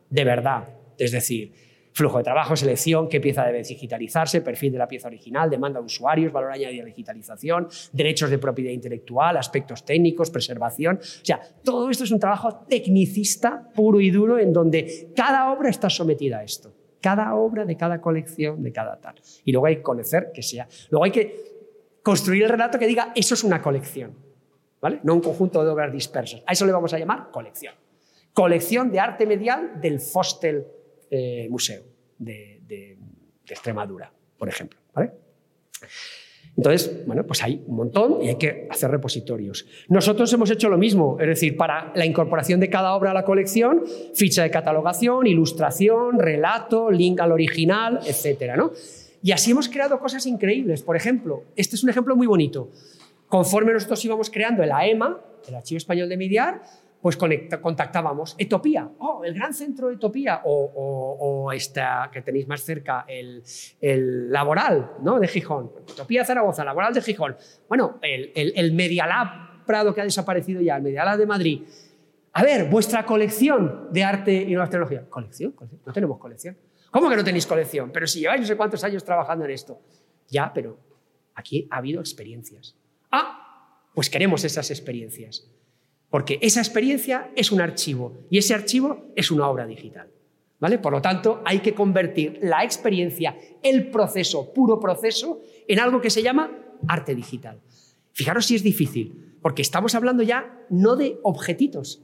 de verdad. Es decir, Flujo de trabajo, selección, qué pieza debe digitalizarse, perfil de la pieza original, demanda de usuarios, valor añadido de digitalización, derechos de propiedad intelectual, aspectos técnicos, preservación. O sea, todo esto es un trabajo tecnicista puro y duro en donde cada obra está sometida a esto. Cada obra de cada colección, de cada tal. Y luego hay que conocer que sea. Luego hay que construir el relato que diga eso es una colección. ¿Vale? No un conjunto de obras dispersas. A eso le vamos a llamar colección. Colección de arte medial del Fostel eh, museo de, Extremadura, por ejemplo. Entonces, bueno, pues hay un montón y hay que hacer repositorios. Nosotros hemos hecho lo mismo, es decir, para la incorporación de cada obra a la colección, ficha de catalogación, ilustración, relato, link al original, etc. ¿no? Y así hemos creado cosas increíbles. Por ejemplo, este es un ejemplo muy bonito. Conforme nosotros íbamos creando el AEMA, el Archivo Español de Mediar, pues contactábamos Etopía, oh, el gran centro de Etopía, o, esta que tenéis más cerca, el, laboral ¿no? de Gijón, Etopía Zaragoza, laboral de Gijón. Bueno, el, el, Medialab Prado que ha desaparecido ya, el Medialab de Madrid. A ver, vuestra colección de arte y nuevas tecnologías. ¿Colección? No tenemos colección. ¿Cómo que no tenéis colección? Pero si lleváis no sé cuántos años trabajando en esto. Ya, pero aquí ha habido experiencias. Ah, pues queremos esas experiencias. Porque esa experiencia es un archivo y ese archivo es una obra digital. ¿Vale? Por lo tanto, hay que convertir la experiencia, el proceso, puro proceso, en algo que se llama arte digital. Fijaros si es difícil, porque estamos hablando ya no de objetitos,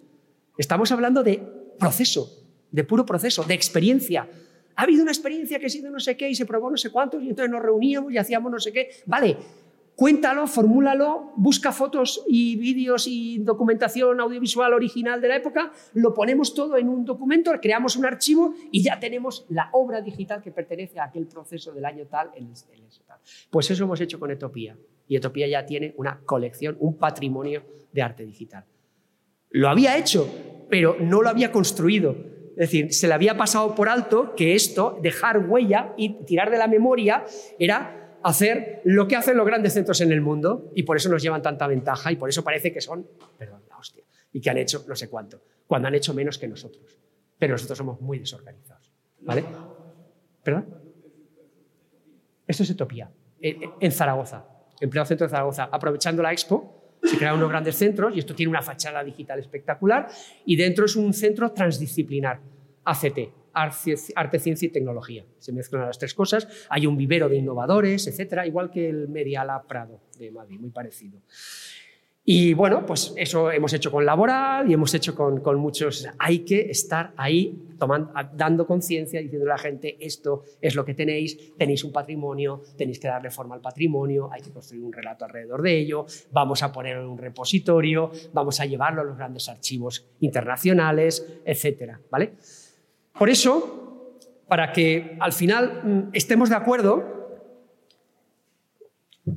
estamos hablando de proceso, de puro proceso, de experiencia. Ha habido una experiencia que ha sido no sé qué y se probó no sé cuántos y entonces nos reuníamos y hacíamos no sé qué. Vale, cuéntalo, formúlalo, busca fotos y vídeos y documentación audiovisual original de la época, lo ponemos todo en un documento, creamos un archivo y ya tenemos la obra digital que pertenece a aquel proceso del año tal en el, tal. Pues eso hemos hecho con Etopía y Etopía ya tiene una colección, un patrimonio de arte digital. Lo había hecho, pero no lo había construido. Es decir, se le había pasado por alto que esto, dejar huella y tirar de la memoria, era hacer lo que hacen los grandes centros en el mundo y por eso nos llevan tanta ventaja y por eso parece que son, perdón, la hostia, y que han hecho no sé cuánto, cuando han hecho menos que nosotros. Pero nosotros somos muy desorganizados. ¿Vale? ¿Perdón? Esto es Utopía, en Zaragoza, en centro de Zaragoza, aprovechando la expo. Se crearon unos grandes centros y esto tiene una fachada digital espectacular y dentro es un centro transdisciplinar, ACT, arte, ciencia y tecnología. Se mezclan las tres cosas. Hay un vivero de innovadores, etcétera, igual que el Mediala Prado de Madrid, muy parecido. Y bueno, pues eso hemos hecho con Laboral y hemos hecho con, muchos. Hay que estar ahí dando conciencia, diciendo a la gente, esto es lo que tenéis, tenéis un patrimonio, tenéis que darle forma al patrimonio, hay que construir un relato alrededor de ello, vamos a ponerlo en un repositorio, vamos a llevarlo a los grandes archivos internacionales, etcétera, ¿vale? Por eso, para que al final mm, estemos de acuerdo,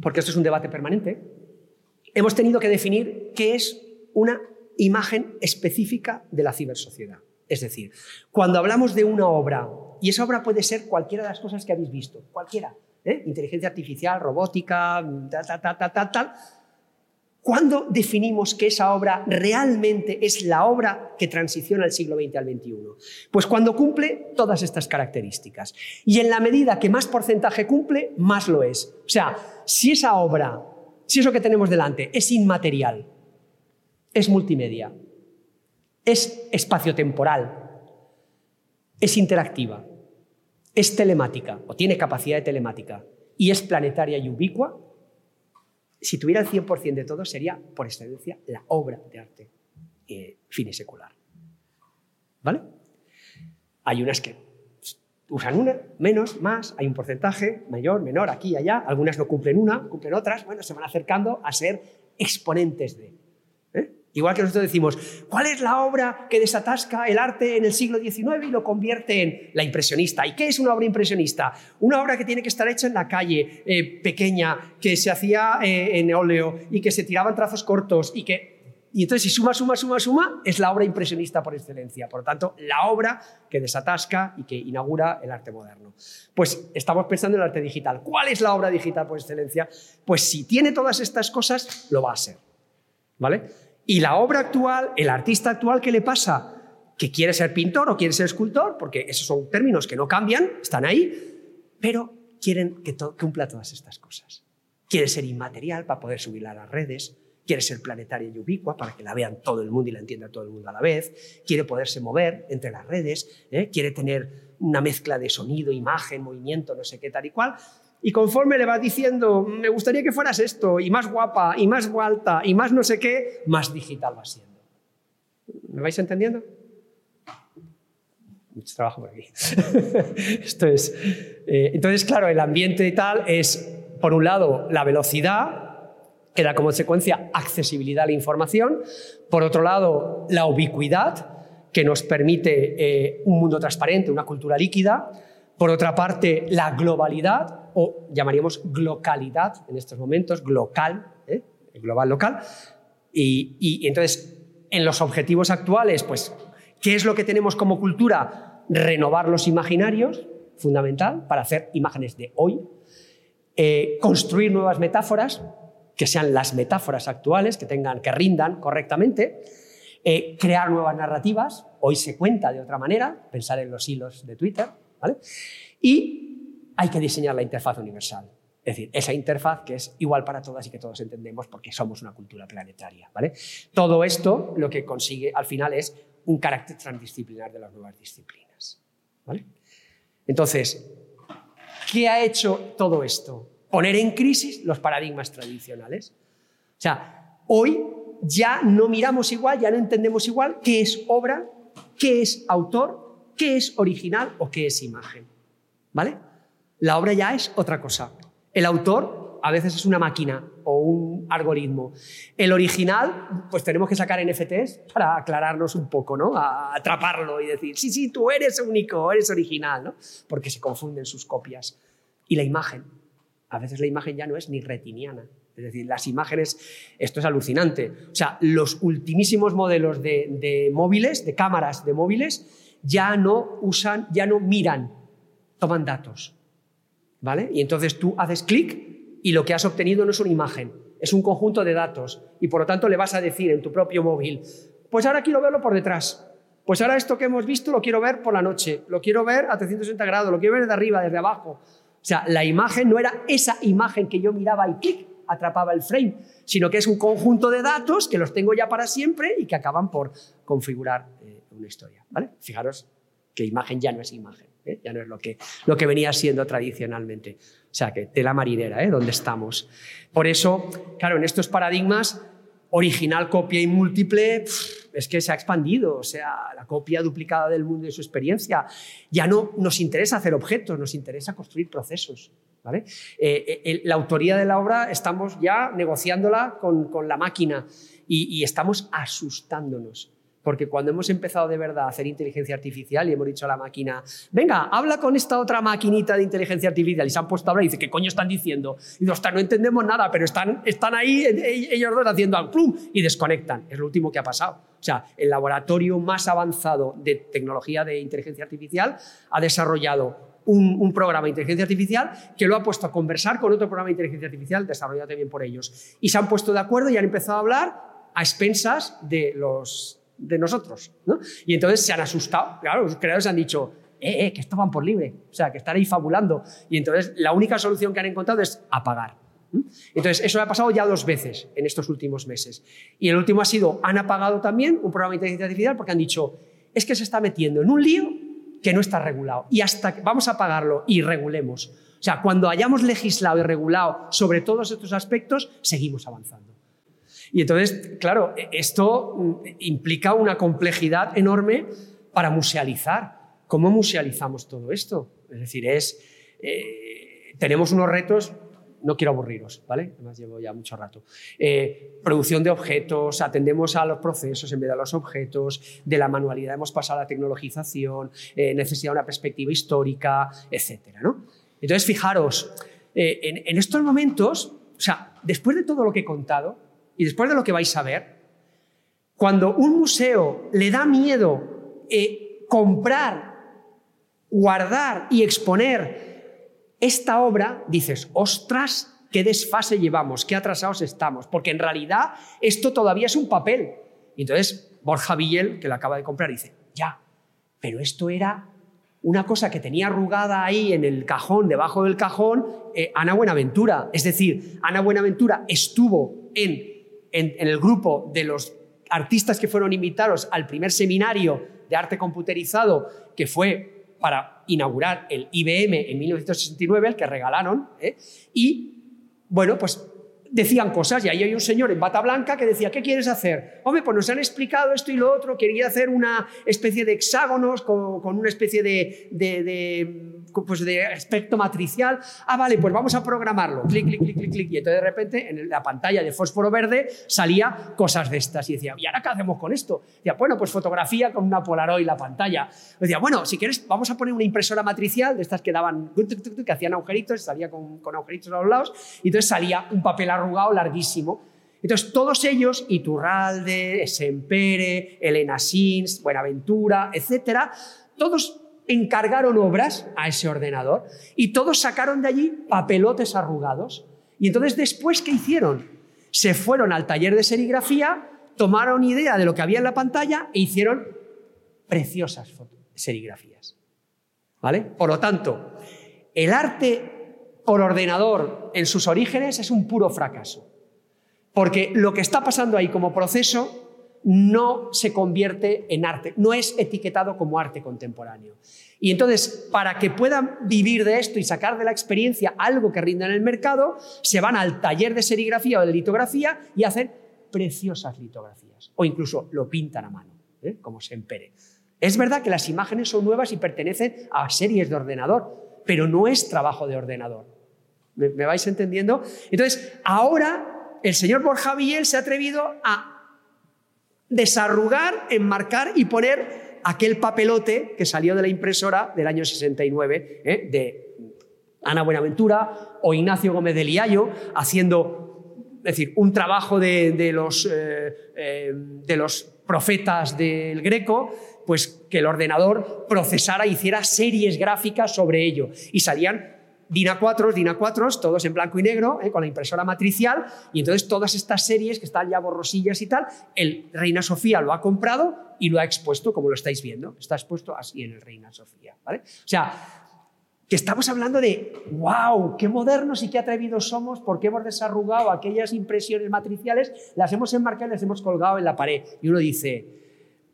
porque esto es un debate permanente, hemos tenido que definir qué es una imagen específica de la cibersociedad. Es decir, cuando hablamos de una obra, y esa obra puede ser cualquiera de las cosas que habéis visto, cualquiera, ¿eh? inteligencia artificial, robótica, tal, tal, tal, tal, tal, ¿Cuándo definimos que esa obra realmente es la obra que transiciona el siglo XX al XXI? Pues cuando cumple todas estas características. Y en la medida que más porcentaje cumple, más lo es. O sea, si esa obra, si eso que tenemos delante es inmaterial, es multimedia, es espaciotemporal, es interactiva, es telemática o tiene capacidad de telemática y es planetaria y ubicua, si tuviera el 100% de todo, sería, por excelencia, la obra de arte eh, secular. ¿Vale? Hay unas que usan una, menos, más, hay un porcentaje mayor, menor, aquí y allá, algunas no cumplen una, cumplen otras, bueno, se van acercando a ser exponentes de. Igual que nosotros decimos, ¿cuál es la obra que desatasca el arte en el siglo XIX y lo convierte en la impresionista? ¿Y qué es una obra impresionista? Una obra que tiene que estar hecha en la calle, eh, pequeña, que se hacía eh, en óleo y que se tiraban trazos cortos y que... Y entonces, si suma, suma, suma, suma, es la obra impresionista por excelencia. Por lo tanto, la obra que desatasca y que inaugura el arte moderno. Pues estamos pensando en el arte digital. ¿Cuál es la obra digital por excelencia? Pues si tiene todas estas cosas, lo va a ser. ¿Vale? Y la obra actual, el artista actual, ¿qué le pasa? que quiere ser pintor o quiere ser escultor, porque esos son términos que no cambian, están ahí, pero quieren que cumpla todas estas cosas. Quiere ser inmaterial para poder subirla a las redes, quiere ser planetaria y ubicua para que la vean todo el mundo y la entienda todo el mundo a la vez, quiere poderse mover entre las redes, ¿eh? quiere tener una mezcla de sonido, imagen, movimiento, no sé qué tal y cual. Y conforme le va diciendo, me gustaría que fueras esto, y más guapa, y más alta, y más no sé qué, más digital va siendo. ¿Me vais entendiendo? Mucho trabajo por aquí. *laughs* Esto es. Eh, entonces, claro, el ambiente y tal es, por un lado, la velocidad, que da como consecuencia accesibilidad a la información. Por otro lado, la ubicuidad, que nos permite eh, un mundo transparente, una cultura líquida. Por otra parte, la globalidad, o llamaríamos glocalidad en estos momentos, glocal, ¿eh? global local. Y, y entonces, en los objetivos actuales, pues, ¿qué es lo que tenemos como cultura? Renovar los imaginarios, fundamental, para hacer imágenes de hoy. Eh, construir nuevas metáforas, que sean las metáforas actuales, que tengan, que rindan correctamente, eh, crear nuevas narrativas, hoy se cuenta de otra manera, pensar en los hilos de Twitter, ¿vale? Y hay que diseñar la interfaz universal, es decir, esa interfaz que es igual para todas y que todos entendemos porque somos una cultura planetaria, ¿vale? Todo esto lo que consigue al final es un carácter transdisciplinar de las nuevas disciplinas, ¿vale? Entonces, ¿qué ha hecho todo esto? poner en crisis los paradigmas tradicionales. O sea, hoy ya no miramos igual, ya no entendemos igual qué es obra, qué es autor, qué es original o qué es imagen. ¿Vale? La obra ya es otra cosa. El autor a veces es una máquina o un algoritmo. El original, pues tenemos que sacar NFTs para aclararnos un poco, ¿no? A atraparlo y decir, sí, sí, tú eres único, eres original, ¿no? Porque se confunden sus copias. Y la imagen, a veces la imagen ya no es ni retiniana. Es decir, las imágenes, esto es alucinante. O sea, los ultimísimos modelos de, móviles, de cámaras de móviles, ya no usan, ya no miran, toman datos. ¿Vale? Y entonces tú haces clic y lo que has obtenido no es una imagen, es un conjunto de datos. Y por lo tanto le vas a decir en tu propio móvil, pues ahora quiero verlo por detrás. Pues ahora esto que hemos visto lo quiero ver por la noche, lo quiero ver a 360 grados, lo quiero ver de arriba, desde abajo. O sea, la imagen no era esa imagen que yo miraba y clic, atrapaba el frame, sino que es un conjunto de datos que los tengo ya para siempre y que acaban por configurar eh, una historia. ¿vale? Fijaros que imagen ya no es imagen, ¿eh? ya no es lo que, lo que venía siendo tradicionalmente. O sea, que tela marinera, ¿eh? donde estamos. Por eso, claro, en estos paradigmas original, copia y múltiple, es que se ha expandido, o sea, la copia duplicada del mundo y su experiencia. Ya no nos interesa hacer objetos, nos interesa construir procesos. ¿vale? Eh, eh, la autoría de la obra estamos ya negociándola con, la máquina y estamos asustándonos. Porque cuando hemos empezado de verdad a hacer inteligencia artificial y hemos dicho a la máquina, venga, habla con esta otra maquinita de inteligencia artificial y se han puesto a hablar y dice, ¿qué coño están diciendo? Y digo, no entendemos nada, pero están, están ahí ellos dos haciendo al plum y desconectan. Es lo último que ha pasado. O sea, el laboratorio más avanzado de tecnología de inteligencia artificial ha desarrollado un, programa de inteligencia artificial que lo ha puesto a conversar con otro programa de inteligencia artificial desarrollado también por ellos. Y se han puesto de acuerdo y han empezado a hablar a expensas de los de nosotros. ¿no? Y entonces se han asustado, claro, los creadores han dicho, eh, eh, que esto van por libre, o sea, que están ahí fabulando. Y entonces la única solución que han encontrado es apagar. Entonces, eso ha pasado ya dos veces en estos últimos meses. Y el último ha sido, han apagado también un programa de inteligencia artificial porque han dicho, es que se está metiendo en un lío que no está regulado. Y hasta que vamos a apagarlo y regulemos. O sea, cuando hayamos legislado y regulado sobre todos estos aspectos, seguimos avanzando. Y entonces, claro, esto mm, implica una complejidad enorme para musealizar. ¿Cómo musealizamos todo esto? Es decir, es, eh, tenemos unos retos, no quiero aburriros, ¿vale? Además llevo ya mucho rato. Eh, producción de objetos, atendemos a los procesos en vez de a los objetos, de la manualidad hemos pasado a la tecnologización, eh, necesidad de una perspectiva histórica, etc. ¿no? Entonces, fijaros, en, en estos momentos, o sea, después de todo lo que he contado, y después de lo que vais a ver, cuando un museo le da miedo eh, comprar, guardar y exponer esta obra, dices, ostras, qué desfase llevamos, qué atrasados estamos, porque en realidad esto todavía es un papel. Y entonces Borja Villel, que lo acaba de comprar, dice, Ya, pero esto era una cosa que tenía arrugada ahí en el cajón, debajo del cajón, eh, Ana Buenaventura. Es decir, Ana Buenaventura estuvo en, en, el grupo de los artistas que fueron invitados al primer seminario de arte computerizado que fue para inaugurar el IBM en 1969, el que regalaron, ¿eh? y bueno, pues decían cosas y ahí hay un señor en bata blanca que decía, ¿qué quieres hacer? Hombre, pues nos han explicado esto y lo otro, quería hacer una especie de hexágonos con, una especie de, pues de aspecto matricial. Ah, vale, pues vamos a programarlo. Clic, clic, clic, clic, clic. Y entonces de repente en la pantalla de fósforo verde salía cosas de estas. Y decía, ¿y ahora qué hacemos con esto? Decía, bueno, pues fotografía con una Polaroid la pantalla. Decía, bueno, si quieres, vamos a poner una impresora matricial de estas que daban, que hacían agujeritos, salía con, con agujeritos a los lados, y entonces salía un papel arrugado larguísimo. Entonces, todos ellos, Iturralde, Sempere, Elena Sins, Buenaventura, etcétera, todos encargaron obras a ese ordenador y todos sacaron de allí papelotes arrugados. Y entonces, después, ¿qué hicieron? Se fueron al taller de serigrafía, tomaron idea de lo que había en la pantalla e hicieron preciosas serigrafías. ¿Vale? Por lo tanto, el arte por ordenador en sus orígenes es un puro fracaso. Porque lo que está pasando ahí como proceso no se convierte en arte, no es etiquetado como arte contemporáneo. Y entonces, para que puedan vivir de esto y sacar de la experiencia algo que rinda en el mercado, se van al taller de serigrafía o de litografía y hacen preciosas litografías. O incluso lo pintan a mano, ¿eh? como se empere. Es verdad que las imágenes son nuevas y pertenecen a series de ordenador, pero no es trabajo de ordenador. ¿Me, vais entendiendo? Entonces, ahora el señor Borja Villel se ha atrevido a desarrugar, enmarcar y poner aquel papelote que salió de la impresora del año 69, ¿eh? de Ana Buenaventura o Ignacio Gómez de Liallo, haciendo, es decir, un trabajo de, los, eh, eh, de los profetas del Greco, pues que el ordenador procesara, hiciera series gráficas sobre ello. Y salían DINA 4, DINA 4, todos en blanco y negro, eh, con la impresora matricial, y entonces todas estas series que están ya borrosillas y tal, el Reina Sofía lo ha comprado y lo ha expuesto, como lo estáis viendo, está expuesto así en el Reina Sofía. ¿vale? O sea, que estamos hablando de, wow, qué modernos y qué atrevidos somos porque hemos desarrugado aquellas impresiones matriciales, las hemos enmarcado y las hemos colgado en la pared. Y uno dice,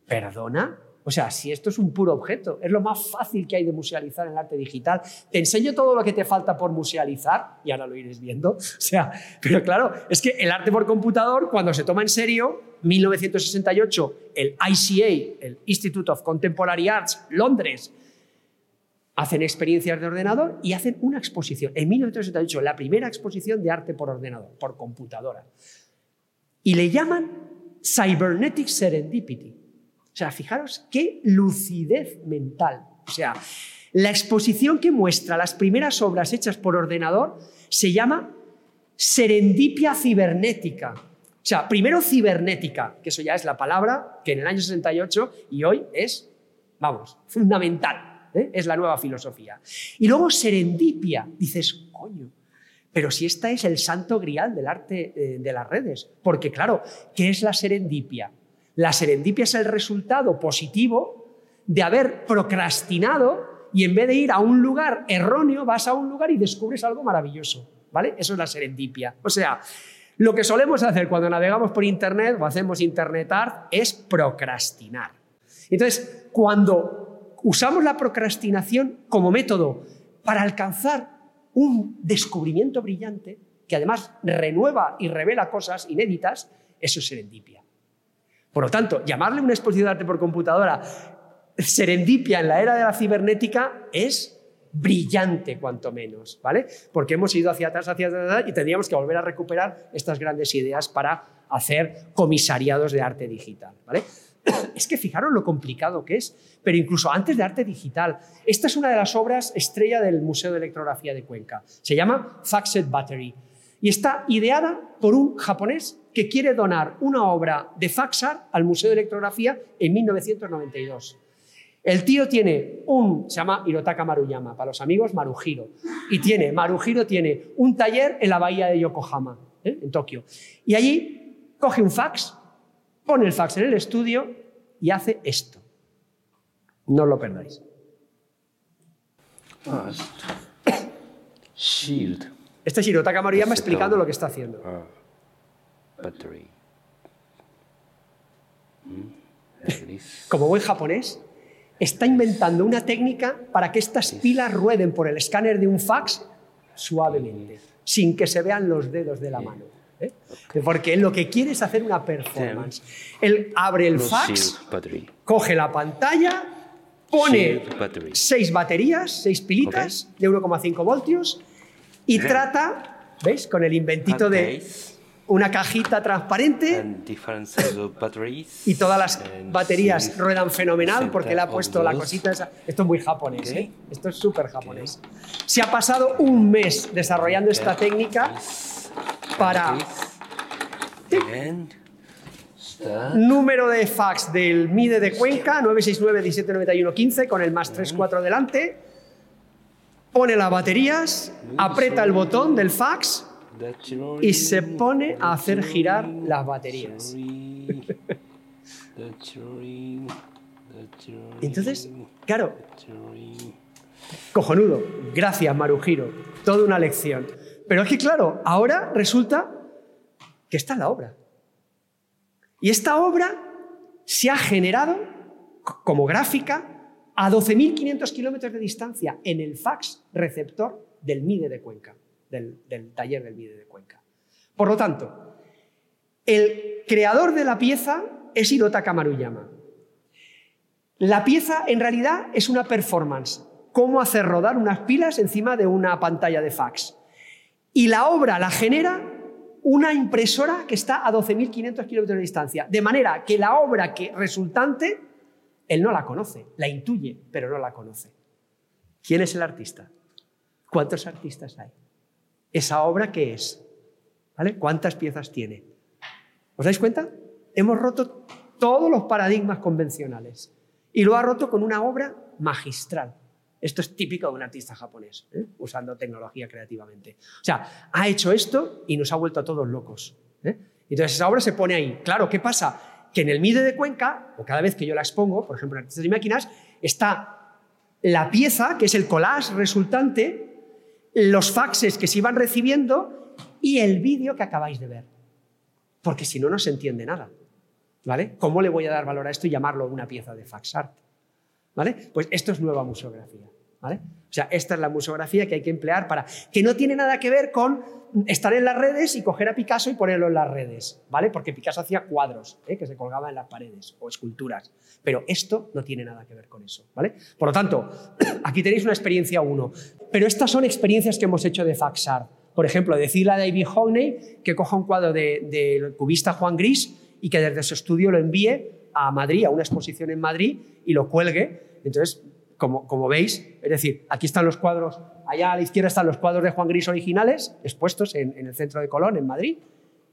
¿perdona? O sea, si esto es un puro objeto, es lo más fácil que hay de musealizar en el arte digital. Te enseño todo lo que te falta por musealizar y ahora lo iréis viendo. *laughs* O sea, pero claro, es que el arte por computador, cuando se toma en serio, 1968, el ICA, el Institute of Contemporary Arts, Londres, hacen experiencias de ordenador y hacen una exposición. En 1968, la primera exposición de arte por ordenador, por computadora. Y le llaman Cybernetic Serendipity. O sea, fijaros qué lucidez mental. O sea, la exposición que muestra las primeras obras hechas por ordenador se llama serendipia cibernética. O sea, primero cibernética, que eso ya es la palabra que en el año 68 y hoy es, vamos, fundamental. ¿eh? Es la nueva filosofía. Y luego serendipia. Dices, coño, pero si esta es el santo grial del arte eh, de las redes. Porque claro, ¿qué es la serendipia? La serendipia es el resultado positivo de haber procrastinado y en vez de ir a un lugar erróneo, vas a un lugar y descubres algo maravilloso. ¿Vale? Eso es la serendipia. O sea, lo que solemos hacer cuando navegamos por Internet o hacemos Internet Art es procrastinar. Entonces, cuando usamos la procrastinación como método para alcanzar un descubrimiento brillante, que además renueva y revela cosas inéditas, eso es serendipia. Por lo tanto, llamarle una exposición de arte por computadora serendipia en la era de la cibernética es brillante, cuanto menos, ¿vale? Porque hemos ido hacia atrás, hacia atrás y tendríamos que volver a recuperar estas grandes ideas para hacer comisariados de arte digital, ¿vale? *clears throat* Es que fijaros lo complicado que es, pero incluso antes de arte digital. Esta es una de las obras estrella del Museo de Electrografía de Cuenca. Se llama Faxed Battery y está ideada por un japonés que quiere donar una obra de Faxar al Museo de Electrografía en 1992. El tío tiene un, se llama Hirotaka Maruyama, para los amigos Marujiro, y tiene, Marujiro tiene un taller en la bahía de Yokohama, ¿eh? en Tokio. Y allí coge un fax, pone el fax en el estudio y hace esto. No lo perdáis. Shield. Este es Hirotaka Maruyama explicando lo que está haciendo. Ah, battery. Mm, this. Como buen japonés, está inventando una técnica para que estas pilas rueden por el escáner de un fax suavemente, sin que se vean los dedos de la mano. ¿eh? Porque lo que quiere es hacer una performance. Él abre el fax, coge la pantalla, pone seis baterías, seis pilitas de 1,5 voltios y trata, ¿veis? Con el inventito de una cajita transparente y todas las baterías ruedan fenomenal porque le ha puesto la cosita esa. Esto es muy japonés. ¿eh? Esto es súper japonés. Se ha pasado un mes desarrollando esta técnica para número de fax del MIDE de Cuenca, 969 1791 15 con el más 34 delante. Pone las baterías, aprieta el botón del fax y se pone a hacer girar las baterías. Entonces, claro. Cojonudo. Gracias, Marujiro. Toda una lección. Pero es que, claro, ahora resulta que está la obra. Y esta obra se ha generado como gráfica a 12.500 kilómetros de distancia en el fax receptor del MIDE de Cuenca, del, taller del MIDE de Cuenca. Por lo tanto, el creador de la pieza es Hirotaka Maruyama. La pieza en realidad es una performance, cómo hacer rodar unas pilas encima de una pantalla de fax. Y la obra la genera una impresora que está a 12.500 kilómetros de distancia, de manera que la obra que resultante, él no la conoce, la intuye, pero no la conoce. ¿Quién es el artista? ¿Cuántos artistas hay? ¿Esa obra qué es? ¿Vale? ¿Cuántas piezas tiene? ¿Os dais cuenta? Hemos roto todos los paradigmas convencionales y lo ha roto con una obra magistral. Esto es típico de un artista japonés, ¿eh? usando tecnología creativamente. O sea, ha hecho esto y nos ha vuelto a todos locos. ¿eh? Entonces esa obra se pone ahí. Claro, ¿qué pasa? Que en el MIDE de Cuenca, o cada vez que yo la expongo, por ejemplo en Artistas y Máquinas, está la pieza, que es el collage resultante, los faxes que se iban recibiendo y el vídeo que acabáis de ver. Porque si no, no se entiende nada. ¿Vale? ¿Cómo le voy a dar valor a esto y llamarlo una pieza de fax art? ¿Vale? Pues esto es nueva museografía. ¿Vale? O sea, esta es la museografía que hay que emplear para. que no tiene nada que ver con estar en las redes y coger a Picasso y ponerlo en las redes, ¿vale? Porque Picasso hacía cuadros ¿eh? que se colgaban en las paredes o esculturas. Pero esto no tiene nada que ver con eso, ¿vale? Por lo tanto, *clears throat* aquí tenéis una experiencia uno. Pero estas son experiencias que hemos hecho de fax art. Por ejemplo, decirle a David Hockney que coja un cuadro del de, cubista Juan Gris y que desde su estudio lo envíe a Madrid, a una exposición en Madrid, y lo cuelgue. Entonces, como, veis, es decir, aquí están los cuadros, allá a la izquierda están los cuadros de Juan Gris originales, expuestos en, el centro de Colón, en Madrid,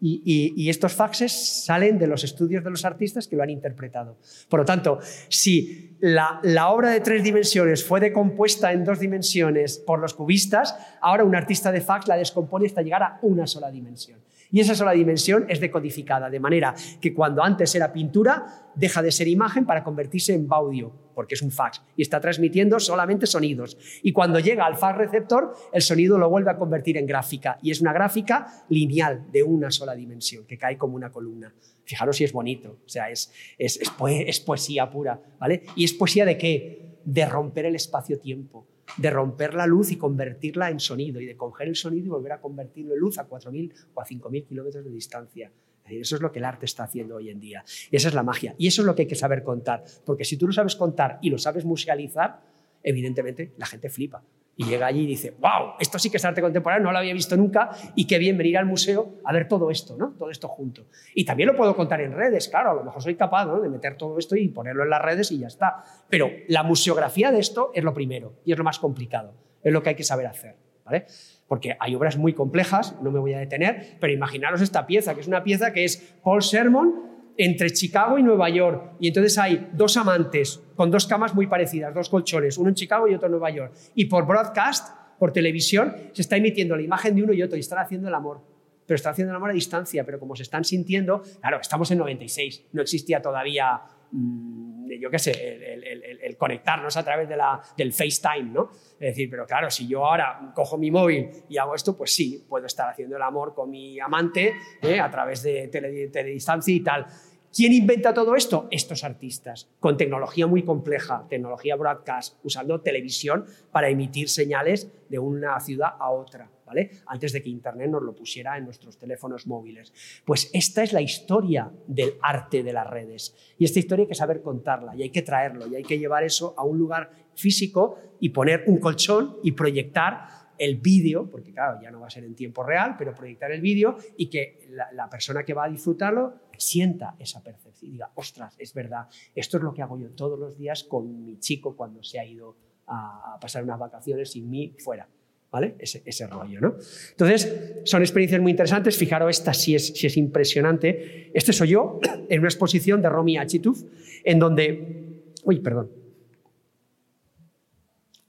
y, estos faxes salen de los estudios de los artistas que lo han interpretado. Por lo tanto, si la, la obra de tres dimensiones fue decompuesta en dos dimensiones por los cubistas, ahora un artista de fax la descompone hasta llegar a una sola dimensión. Y esa sola dimensión es decodificada, de manera que cuando antes era pintura, deja de ser imagen para convertirse en audio, porque es un fax, y está transmitiendo solamente sonidos. Y cuando llega al fax receptor, el sonido lo vuelve a convertir en gráfica, y es una gráfica lineal de una sola dimensión, que cae como una columna. Fijaros si es bonito, o sea, es, es, es, poe es poesía pura, ¿vale? ¿Y es poesía de qué? De romper el espacio-tiempo de romper la luz y convertirla en sonido y de coger el sonido y volver a convertirlo en luz a 4.000 o a 5.000 kilómetros de distancia. Eso es lo que el arte está haciendo hoy en día. Y esa es la magia. Y eso es lo que hay que saber contar. Porque si tú lo sabes contar y lo sabes musealizar, evidentemente la gente flipa. Y llega allí y dice, wow, esto sí que es arte contemporáneo, no lo había visto nunca y qué bien venir al museo a ver todo esto, ¿no? Todo esto junto. Y también lo puedo contar en redes, claro, a lo mejor soy capaz de meter todo esto y ponerlo en las redes y ya está. Pero la museografía de esto es lo primero y es lo más complicado, es lo que hay que saber hacer, ¿vale? Porque hay obras muy complejas, no me voy a detener, pero imaginaros esta pieza, que es una pieza que es Paul Sermon entre Chicago y Nueva York. Y entonces hay dos amantes con dos camas muy parecidas, dos colchones, uno en Chicago y otro en Nueva York. Y por broadcast, por televisión, se está emitiendo la imagen de uno y otro y están haciendo el amor. Pero están haciendo el amor a distancia, pero como se están sintiendo, claro, estamos en 96, no existía todavía mmm, yo qué sé, el, el- el- el conectarnos a través de la, del FaceTime, ¿no? Es decir, pero claro, si yo ahora cojo mi móvil y hago esto, pues sí, puedo estar haciendo el amor con mi amante ¿eh? a través de tele- teledistancia y tal. ¿Quién inventa todo esto? Estos artistas, con tecnología muy compleja, tecnología broadcast, usando televisión para emitir señales de una ciudad a otra, ¿vale? Antes de que Internet nos lo pusiera en nuestros teléfonos móviles. Pues esta es la historia del arte de las redes. Y esta historia hay que saber contarla y hay que traerlo y hay que llevar eso a un lugar físico y poner un colchón y proyectar el vídeo, porque claro, ya no va a ser en tiempo real, pero proyectar el vídeo y que la, la persona que va a disfrutarlo sienta esa percepción y diga, ostras, es verdad, esto es lo que hago yo todos los días con mi chico cuando se ha ido a, pasar unas vacaciones sin mí fuera. ¿Vale? Ese, ese rollo, ¿no? Entonces, son experiencias muy interesantes. Fijaros, esta sí es, impresionante. Este soy yo *coughs* en una exposición de Romy Achituf, en donde. Uy, perdón.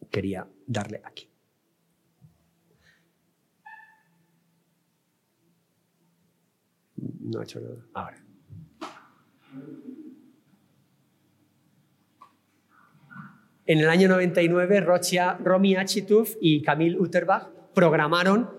Quería darle aquí. No ha hecho nada. Ahora. En el año 99, Rocha, Romy Achituf y Camille Utterbach programaron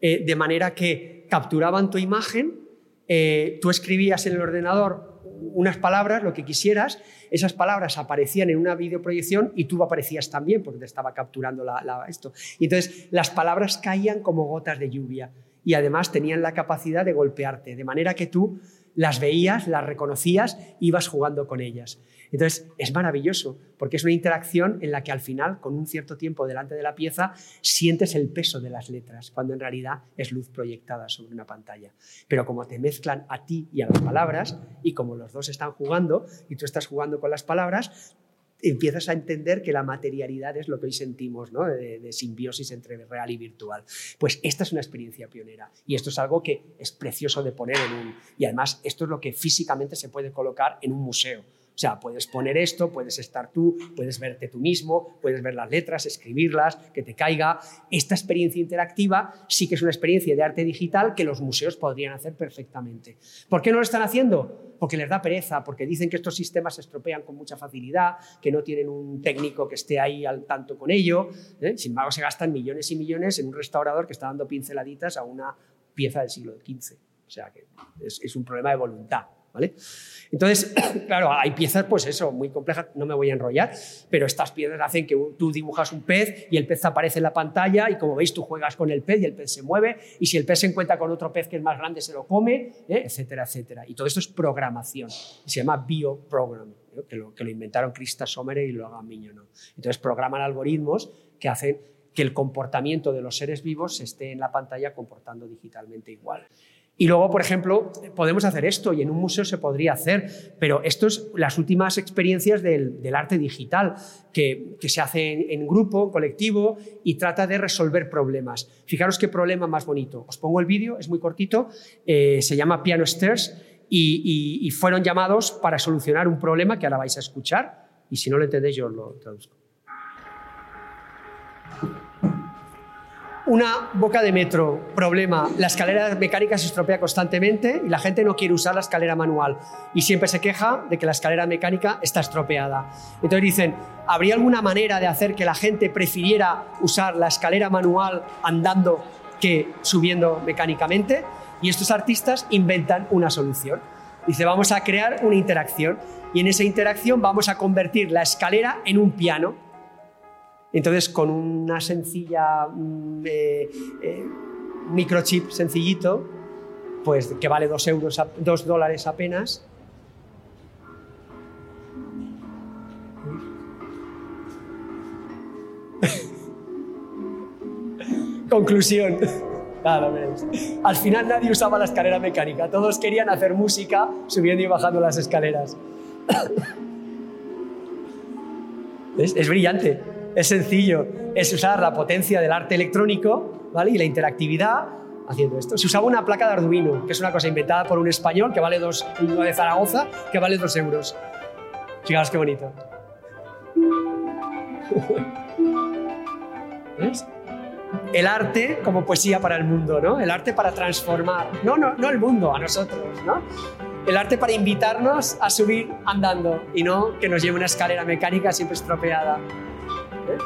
eh, de manera que capturaban tu imagen, eh, tú escribías en el ordenador unas palabras, lo que quisieras, esas palabras aparecían en una videoproyección y tú aparecías también porque te estaba capturando la- la- esto. Y entonces las palabras caían como gotas de lluvia y además tenían la capacidad de golpearte, de manera que tú las veías, las reconocías, ibas jugando con ellas. Entonces es maravilloso porque es una interacción en la que al final, con un cierto tiempo delante de la pieza, sientes el peso de las letras, cuando en realidad es luz proyectada sobre una pantalla. Pero como te mezclan a ti y a las palabras, y como los dos están jugando y tú estás jugando con las palabras, empiezas a entender que la materialidad es lo que hoy sentimos, ¿no? de, de simbiosis entre real y virtual. Pues esta es una experiencia pionera y esto es algo que es precioso de poner en un... Y además esto es lo que físicamente se puede colocar en un museo. O sea, puedes poner esto, puedes estar tú, puedes verte tú mismo, puedes ver las letras, escribirlas, que te caiga. Esta experiencia interactiva sí que es una experiencia de arte digital que los museos podrían hacer perfectamente. ¿Por qué no lo están haciendo? Porque les da pereza, porque dicen que estos sistemas se estropean con mucha facilidad, que no tienen un técnico que esté ahí al tanto con ello. ¿eh? Sin embargo, se gastan millones y millones en un restaurador que está dando pinceladitas a una pieza del siglo XV. O sea que es, es un problema de voluntad. ¿Vale? Entonces, *coughs* claro, hay piezas, pues eso, muy complejas, no me voy a enrollar, pero estas piezas hacen que tú dibujas un pez y el pez aparece en la pantalla y como veis tú juegas con el pez y el pez se mueve y si el pez se encuentra con otro pez que es más grande se lo come, ¿eh? etcétera, etcétera. Y todo esto es programación, se llama bioprogramming, ¿no? que, lo, que lo inventaron Krista Sommer y lo hagan Miñono. Entonces programan algoritmos que hacen que el comportamiento de los seres vivos esté en la pantalla comportando digitalmente igual. Y luego, por ejemplo, podemos hacer esto y en un museo se podría hacer, pero esto es las últimas experiencias del, arte digital, que, se hace en, grupo, en colectivo y trata de resolver problemas. Fijaros qué problema más bonito. Os pongo el vídeo, es muy cortito, eh, se llama Piano Stairs y, fueron llamados para solucionar un problema que ahora vais a escuchar y si no lo entendéis yo lo traduzco. Una boca de metro, problema, la escalera mecánica se estropea constantemente y la gente no quiere usar la escalera manual y siempre se queja de que la escalera mecánica está estropeada. Entonces dicen, ¿habría alguna manera de hacer que la gente prefiriera usar la escalera manual andando que subiendo mecánicamente? Y estos artistas inventan una solución. Dice, vamos a crear una interacción y en esa interacción vamos a convertir la escalera en un piano entonces, con una sencilla eh, eh, microchip sencillito, pues que vale dos, euros, dos dólares apenas, *laughs* Conclusión. Al final nadie usaba la escalera mecánica, todos querían hacer música subiendo y bajando las escaleras. *coughs* es, es brillante. Es sencillo, es usar la potencia del arte electrónico ¿vale? y la interactividad haciendo esto. Se usaba una placa de Arduino, que es una cosa inventada por un español que vale dos, uno de Zaragoza, que vale dos euros. Fijaos qué bonito. *laughs* El arte como poesía para el mundo, ¿no? El arte para transformar. No, no, no el mundo, a nosotros, ¿no? El arte para invitarnos a subir andando y no que nos lleve una escalera mecánica siempre estropeada. ¿Eh?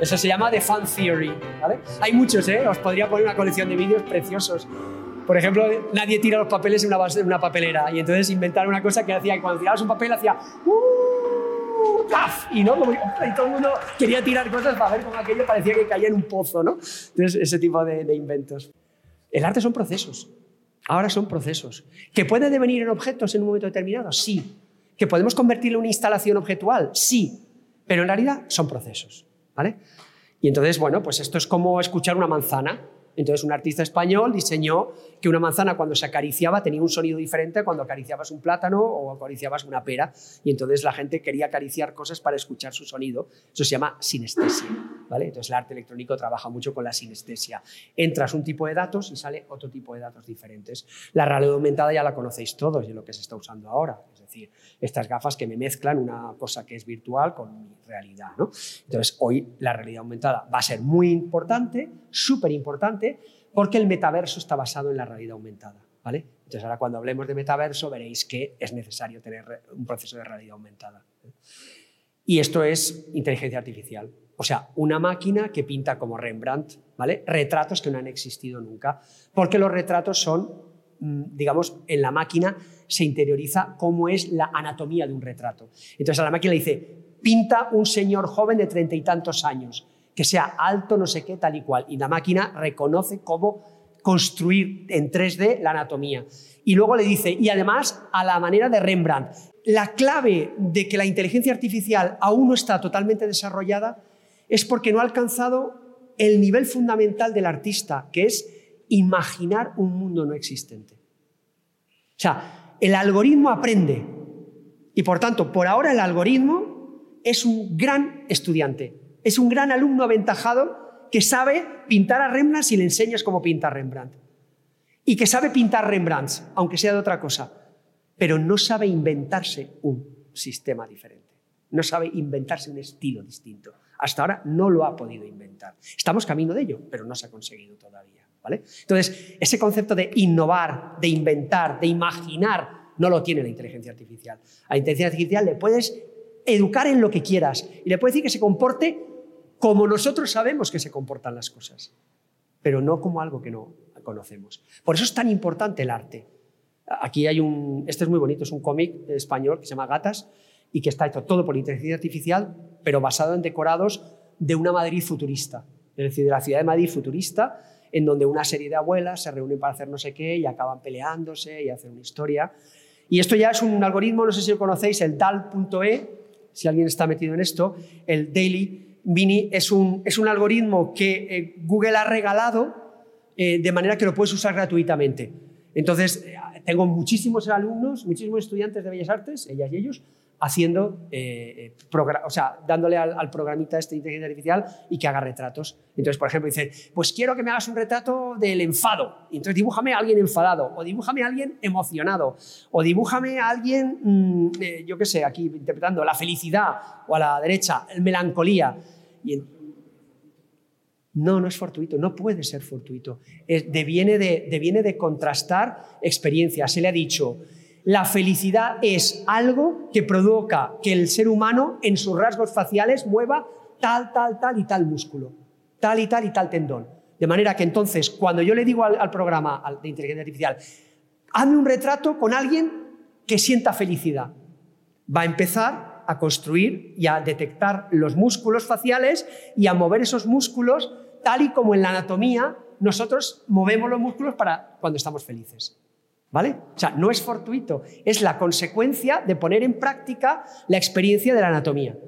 Eso se llama The Fun Theory. ¿vale? Hay muchos, ¿eh? os podría poner una colección de vídeos preciosos. Por ejemplo, nadie tira los papeles en una, base- en una papelera y entonces inventaron una cosa que hacía que cuando tirabas un papel hacía ¡Uh! Y no Como- y todo el mundo quería tirar cosas para ver cómo aquello parecía que caía en un pozo, ¿no? Entonces ese tipo de, de inventos. El arte son procesos. Ahora son procesos. ¿Que puede devenir en objetos en un momento determinado? Sí. ¿Que podemos convertirlo en una instalación objetual? Sí. Pero en realidad son procesos. ¿vale? Y entonces, bueno, pues esto es como escuchar una manzana. Entonces un artista español diseñó que una manzana cuando se acariciaba tenía un sonido diferente cuando acariciabas un plátano o acariciabas una pera. Y entonces la gente quería acariciar cosas para escuchar su sonido. Eso se llama sinestesia. ¿vale? Entonces el arte electrónico trabaja mucho con la sinestesia. Entras un tipo de datos y sale otro tipo de datos diferentes. La realidad aumentada ya la conocéis todos y es lo que se está usando ahora. Decir, estas gafas que me mezclan una cosa que es virtual con mi realidad. ¿no? Entonces hoy la realidad aumentada va a ser muy importante, súper importante, porque el metaverso está basado en la realidad aumentada. ¿vale? Entonces ahora cuando hablemos de metaverso veréis que es necesario tener un proceso de realidad aumentada. Y esto es inteligencia artificial. O sea, una máquina que pinta como Rembrandt, ¿vale? Retratos que no han existido nunca. Porque los retratos son, mm, digamos, en la máquina se interioriza cómo es la anatomía de un retrato. Entonces a la máquina le dice, pinta un señor joven de treinta y tantos años, que sea alto, no sé qué, tal y cual. Y la máquina reconoce cómo construir en 3D la anatomía. Y luego le dice, y además a la manera de Rembrandt. La clave de que la inteligencia artificial aún no está totalmente desarrollada es porque no ha alcanzado el nivel fundamental del artista, que es imaginar un mundo no existente. O sea, el algoritmo aprende y por tanto, por ahora el algoritmo es un gran estudiante, es un gran alumno aventajado que sabe pintar a Rembrandt si le enseñas cómo pinta Rembrandt. Y que sabe pintar Rembrandt, aunque sea de otra cosa, pero no sabe inventarse un sistema diferente, no sabe inventarse un estilo distinto. Hasta ahora no lo ha podido inventar. Estamos camino de ello, pero no se ha conseguido todavía. ¿Vale? Entonces, ese concepto de innovar, de inventar, de imaginar, no lo tiene la inteligencia artificial. A la inteligencia artificial le puedes educar en lo que quieras y le puedes decir que se comporte como nosotros sabemos que se comportan las cosas, pero no como algo que no conocemos. Por eso es tan importante el arte. Aquí hay un, este es muy bonito, es un cómic español que se llama Gatas y que está hecho todo por inteligencia artificial, pero basado en decorados de una Madrid futurista, es decir, de la ciudad de Madrid futurista, en donde una serie de abuelas se reúnen para hacer no sé qué y acaban peleándose y hacen una historia. Y esto ya es un algoritmo, no sé si lo conocéis, el DAL.e, si alguien está metido en esto, el Daily Mini es un, es un algoritmo que eh, Google ha regalado eh, de manera que lo puedes usar gratuitamente. Entonces, eh, tengo muchísimos alumnos, muchísimos estudiantes de Bellas Artes, ellas y ellos, haciendo, eh, eh, o sea, dándole al, al, programita este inteligencia artificial y que haga retratos. Entonces, por ejemplo, dice, pues quiero que me hagas un retrato del enfado. Entonces dibújame a alguien enfadado, o dibújame a alguien emocionado, o dibújame a alguien, mmm, eh, yo qué sé, aquí interpretando la felicidad, o a la derecha, el melancolía. No, no es fortuito, no puede ser fortuito. Deviene de contrastar experiencias. Se le ha dicho, la felicidad es algo que provoca que el ser humano en sus rasgos faciales mueva tal, tal, tal y tal músculo, tal y tal y tal tendón. De manera que entonces, cuando yo le digo al, al programa de inteligencia artificial, hazme un retrato con alguien que sienta felicidad, va a empezar a construir y a detectar los músculos faciales y a mover esos músculos tal y como en la anatomía nosotros movemos los músculos para cuando estamos felices. ¿Vale? O sea, no es fortuito, es la consecuencia de poner en práctica la experiencia de la anatomía.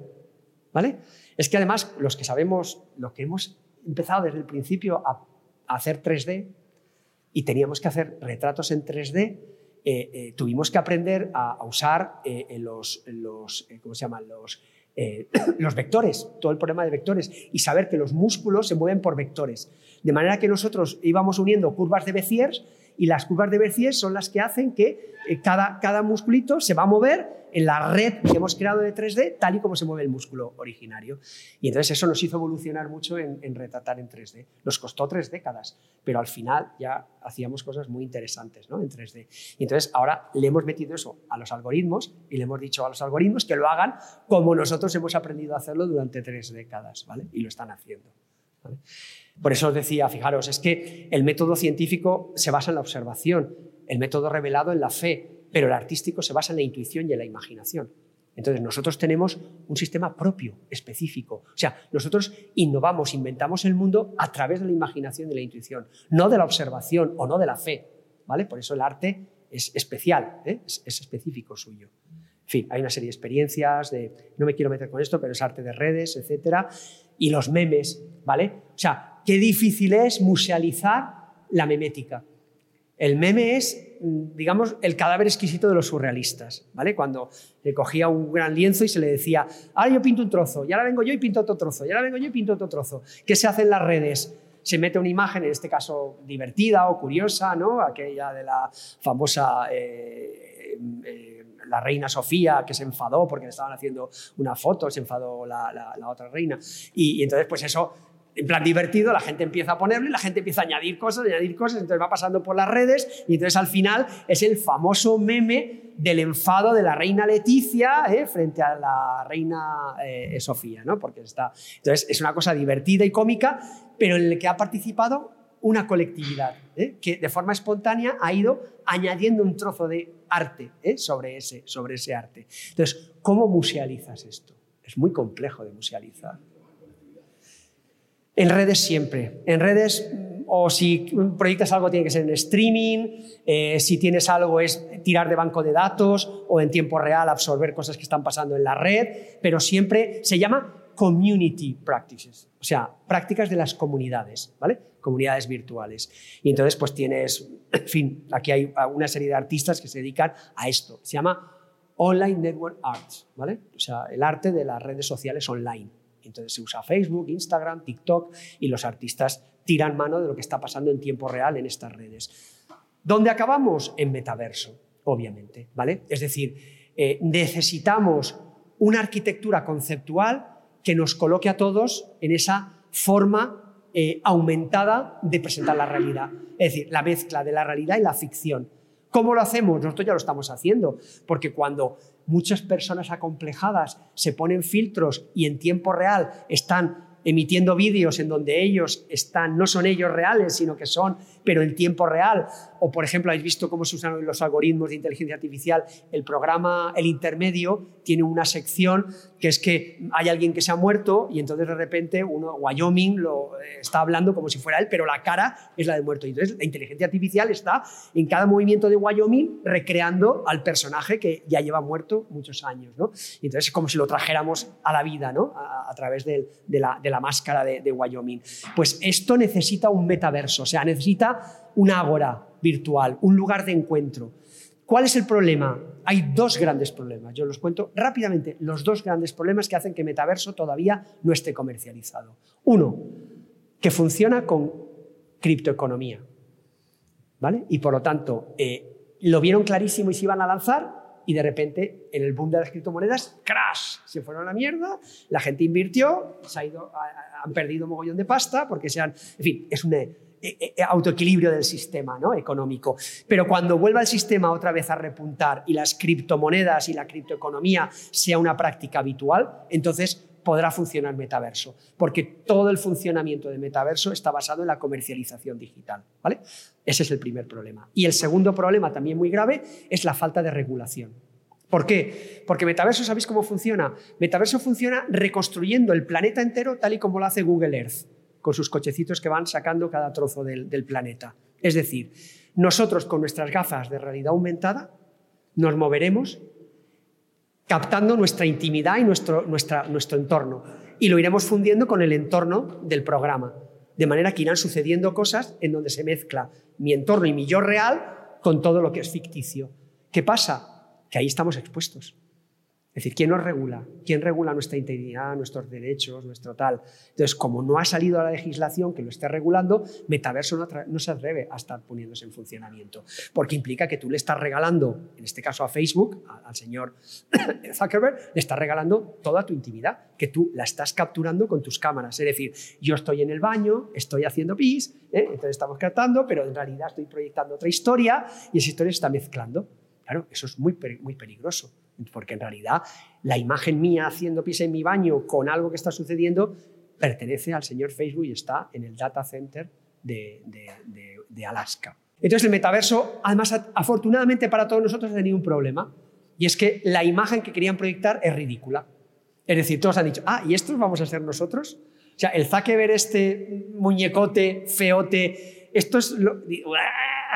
¿Vale? Es que además, los que sabemos, los que hemos empezado desde el principio a, hacer 3D y teníamos que hacer retratos en 3D, eh, eh, tuvimos que aprender a, usar eh, los, los ¿cómo se llaman? Los, *coughs* los vectores, todo el problema de vectores, y saber que los músculos se mueven por vectores. De manera que nosotros íbamos uniendo curvas de Bézier y las curvas de Bercier son las que hacen que eh, cada, cada musculito se va a mover en la red que hemos creado de 3D tal y como se mueve el músculo originario. Y entonces eso nos hizo evolucionar mucho en, en retratar en 3D. Nos costó tres décadas, pero al final ya hacíamos cosas muy interesantes ¿no? en 3D. Y entonces ahora le hemos metido eso a los algoritmos y le hemos dicho a los algoritmos que lo hagan como nosotros hemos aprendido a hacerlo durante tres décadas, ¿vale? Y lo están haciendo. ¿vale? Por eso os decía, fijaros, es que el método científico se basa en la observación, el método revelado en la fe, pero el artístico se basa en la intuición y en la imaginación. Entonces nosotros tenemos un sistema propio, específico. O sea, nosotros innovamos, inventamos el mundo a través de la imaginación y la intuición, no de la observación o no de la fe. ¿vale? Por eso el arte es especial, ¿eh? es, es específico suyo. En fin, hay una serie de experiencias, de, no me quiero meter con esto, pero es arte de redes, etcétera, y los memes, ¿vale? O sea, qué difícil es musealizar la memética. El meme es, mm, digamos, el cadáver exquisito de los surrealistas, ¿vale? Cuando le cogía un gran lienzo y se le decía, ahora yo pinto un trozo, y ahora vengo yo y pinto otro trozo, y ahora vengo yo y pinto otro trozo. ¿Qué se hace en las redes? Se mete una imagen, en este caso divertida o curiosa, ¿no? Aquella de la famosa eh, eh, la reina Sofía que se enfadó porque le estaban haciendo una foto, se enfadó la, la, la otra reina. Y, y entonces, pues eso en plan divertido, la gente empieza a ponerlo y la gente empieza a añadir cosas, añadir cosas, entonces va pasando por las redes y entonces al final es el famoso meme del enfado de la reina Leticia ¿eh? frente a la reina eh, Sofía, ¿no? Porque está, entonces es una cosa divertida y cómica, pero en la que ha participado una colectividad ¿eh? que de forma espontánea ha ido añadiendo un trozo de arte sobre, ese, sobre ese arte. Entonces, ¿cómo musealizas esto? Es muy complejo de musealizar. En redes siempre. En redes, o si proyectas algo, tiene que ser en streaming. Eh, si tienes algo, es tirar de banco de datos o en tiempo real absorber cosas que están pasando en la red. Pero siempre se llama community practices, o sea, prácticas de las comunidades, ¿vale? Comunidades virtuales. Y entonces, pues tienes, en fin, aquí hay una serie de artistas que se dedican a esto. Se llama Online Network Arts, ¿vale? O sea, el arte de las redes sociales online. Entonces se usa Facebook, Instagram, TikTok y los artistas tiran mano de lo que está pasando en tiempo real en estas redes. ¿Dónde acabamos? En metaverso, obviamente, ¿vale? Es decir, eh, necesitamos una arquitectura conceptual que nos coloque a todos en esa forma eh, aumentada de presentar la realidad. Es decir, la mezcla de la realidad y la ficción. ¿Cómo lo hacemos? Nosotros ya lo estamos haciendo, porque cuando muchas personas acomplejadas se ponen filtros y en tiempo real están emitiendo vídeos en donde ellos están, no son ellos reales, sino que son, pero en tiempo real. O, por ejemplo, habéis visto cómo se usan los algoritmos de inteligencia artificial. El programa, el intermedio, tiene una sección que es que hay alguien que se ha muerto y entonces de repente uno, Wyoming lo eh, está hablando como si fuera él, pero la cara es la del muerto. Entonces la inteligencia artificial está en cada movimiento de Wyoming recreando al personaje que ya lleva muerto muchos años. ¿no? Entonces es como si lo trajéramos a la vida ¿no? a, a través de, de, la, de, la, máscara de, de Wyoming. Pues esto necesita un metaverso, o sea, necesita una ágora virtual, un lugar de encuentro. ¿Cuál es el problema? Hay dos grandes problemas. Yo los cuento rápidamente. Los dos grandes problemas que hacen que Metaverso todavía no esté comercializado. Uno, que funciona con criptoeconomía. ¿Vale? Y por lo tanto, eh, lo vieron clarísimo y se iban a lanzar y de repente en el boom de las criptomonedas, crash, se fueron a la mierda, la gente invirtió, se ha ido, han perdido un mogollón de pasta porque se han, en fin, es una autoequilibrio del sistema ¿no? económico. Pero cuando vuelva el sistema otra vez a repuntar y las criptomonedas y la criptoeconomía sea una práctica habitual, entonces podrá funcionar metaverso, porque todo el funcionamiento de metaverso está basado en la comercialización digital. Ese es el primer problema. Y el segundo problema, también muy grave, es la falta de regulación. ¿Por qué? Porque metaverso, ¿sabéis cómo funciona? Metaverso funciona reconstruyendo el planeta entero tal y como lo hace Google Earth con sus cochecitos que van sacando cada trozo del, planeta. Es decir, nosotros con nuestras gafas de realidad aumentada nos moveremos captando nuestra intimidad y nuestro, nuestra, nuestro entorno y lo iremos fundiendo con el entorno del programa. De manera que irán sucediendo cosas en donde se mezcla mi entorno y mi yo real con todo lo que es ficticio. ¿Qué pasa? Que ahí estamos expuestos. Es decir, ¿quién nos regula? ¿Quién regula nuestra integridad, nuestros derechos, nuestro tal? Entonces, como no ha salido la legislación que lo esté regulando, Metaverso no, no, se atreve a estar poniéndose en funcionamiento, porque implica que tú le estás regalando, en este caso a Facebook, al señor *coughs* Zuckerberg, le estás regalando toda tu intimidad, que tú la estás capturando con tus cámaras. Es decir, yo estoy en el baño, estoy haciendo pis, ¿eh? entonces estamos captando, pero en realidad estoy proyectando otra historia y esa historia se está mezclando. Claro, eso es muy, muy peligroso porque en realidad la imagen mía haciendo pis en mi baño con algo que está sucediendo pertenece al señor Facebook y está en el data center de, Alaska. Entonces el metaverso, además, afortunadamente para todos nosotros ha tenido un problema, y es que la imagen que querían proyectar es ridícula. Es decir, todos han dicho, ah, ¿y estos vamos a ser nosotros? O sea, el ver este muñecote, feote, esto es... Lo,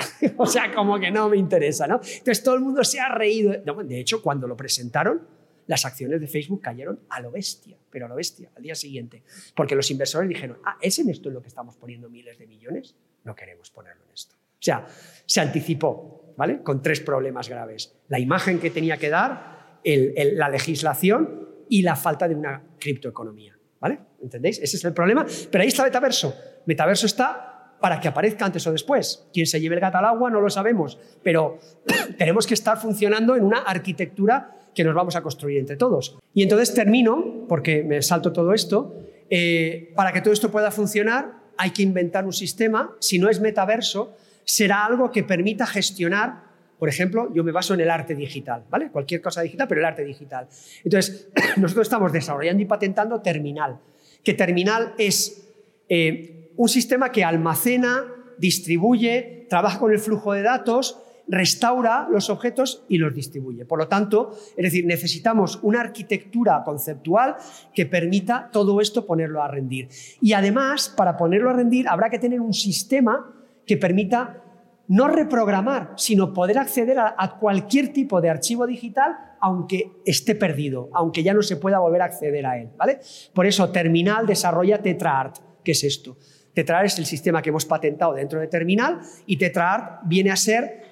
*laughs* o sea, como que no me interesa, ¿no? Entonces todo el mundo se ha reído. de hecho, cuando lo presentaron, las acciones de Facebook cayeron a lo bestia, pero a lo bestia, al día siguiente. Porque los inversores dijeron, ah, ¿es en esto en lo que estamos poniendo miles de millones? No queremos ponerlo en esto. O sea, se anticipó, ¿vale? Con tres problemas graves. La imagen que tenía que dar, la legislación y la falta de una criptoeconomía, ¿vale? ¿Entendéis? Ese es el problema. Pero ahí está Metaverso. Metaverso está para que aparezca antes o después. Quién se lleve el gato al agua no lo sabemos, pero *clears throat* tenemos que estar funcionando en una arquitectura que nos vamos a construir entre todos. Y entonces termino, porque me salto todo esto, eh, para que todo esto pueda funcionar hay que inventar un sistema, si no es metaverso, será algo que permita gestionar, por ejemplo, yo me baso en el arte digital, ¿vale? Cualquier cosa digital, pero el arte digital. Entonces, *clears throat* nosotros estamos desarrollando y patentando Terminal, que Terminal es eh, un sistema que almacena, distribuye, trabaja con el flujo de datos, restaura los objetos y los distribuye. Por lo tanto, es decir, necesitamos una arquitectura conceptual que permita todo esto ponerlo a rendir. Y además, para ponerlo a rendir, habrá que tener un sistema que permita no reprogramar, sino poder acceder a, cualquier tipo de archivo digital aunque esté perdido, aunque ya no se pueda volver a acceder a él. ¿vale? Por eso Terminal desarrolla TetraArt. ¿Qué es esto? TetraArt es el sistema que hemos patentado dentro de Terminal y TetraArt viene a ser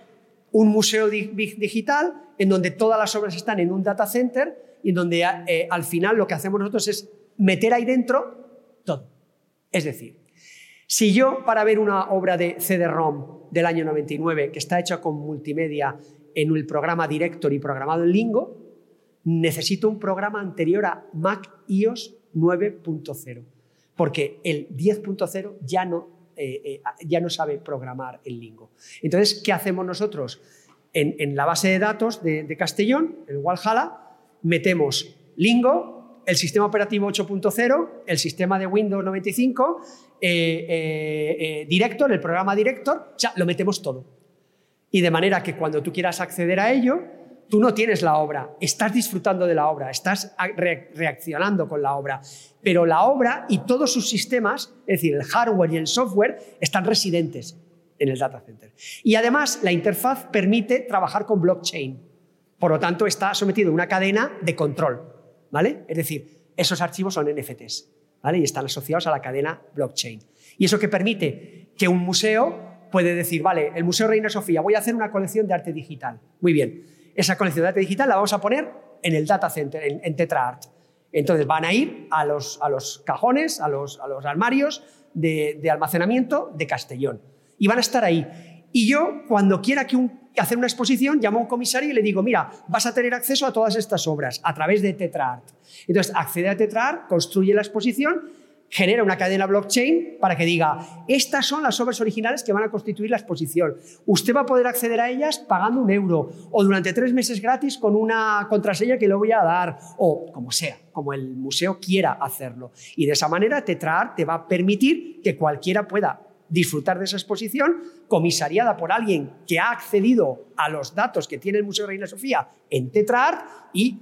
un museo digital en donde todas las obras están en un data center y en donde eh, al final lo que hacemos nosotros es meter ahí dentro todo. Es decir, si yo para ver una obra de CD-ROM del año 99 que está hecha con multimedia en el programa Director y programado en Lingo, necesito un programa anterior a Mac iOS 9.0 porque el 10.0 ya, no, eh, eh, ya no sabe programar el Lingo. Entonces, ¿qué hacemos nosotros? En, la base de datos de, Castellón, en Walhalla, metemos Lingo, el sistema operativo 8.0, el sistema de Windows 95, eh, Director, el programa Director, ya lo metemos todo. Y de manera que cuando tú quieras acceder a ello, tú no tienes la obra, estás disfrutando de la obra, estás reaccionando con la obra, pero la obra y todos sus sistemas, es decir, el hardware y el software, están residentes en el data center. Y además la interfaz permite trabajar con blockchain, por lo tanto está sometido a una cadena de control, ¿vale? Es decir, esos archivos son NFTs, ¿vale? Y están asociados a la cadena blockchain. Y eso que permite que un museo puede decir, vale, el Museo Reina Sofía, voy a hacer una colección de arte digital. Muy bien esa colección de arte digital la vamos a poner en el data center, en, TetraArt. Entonces van a ir a los, a los cajones, a los, a los armarios de, almacenamiento de Castellón. Y van a estar ahí. Y yo, cuando quiera que hacer una exposición, llamo a un comisario y le digo, mira, vas a tener acceso a todas estas obras a través de TetraArt. Entonces accede a TetraArt, construye la exposición genera una cadena blockchain para que diga, estas son las obras originales que van a constituir la exposición. Usted va a poder acceder a ellas pagando un euro o durante tres meses gratis con una contraseña que le voy a dar o como sea, como el museo quiera hacerlo. Y de esa manera TetraArt te va a permitir que cualquiera pueda disfrutar de esa exposición comisariada por alguien que ha accedido a los datos que tiene el Museo Reina Sofía en TetraArt y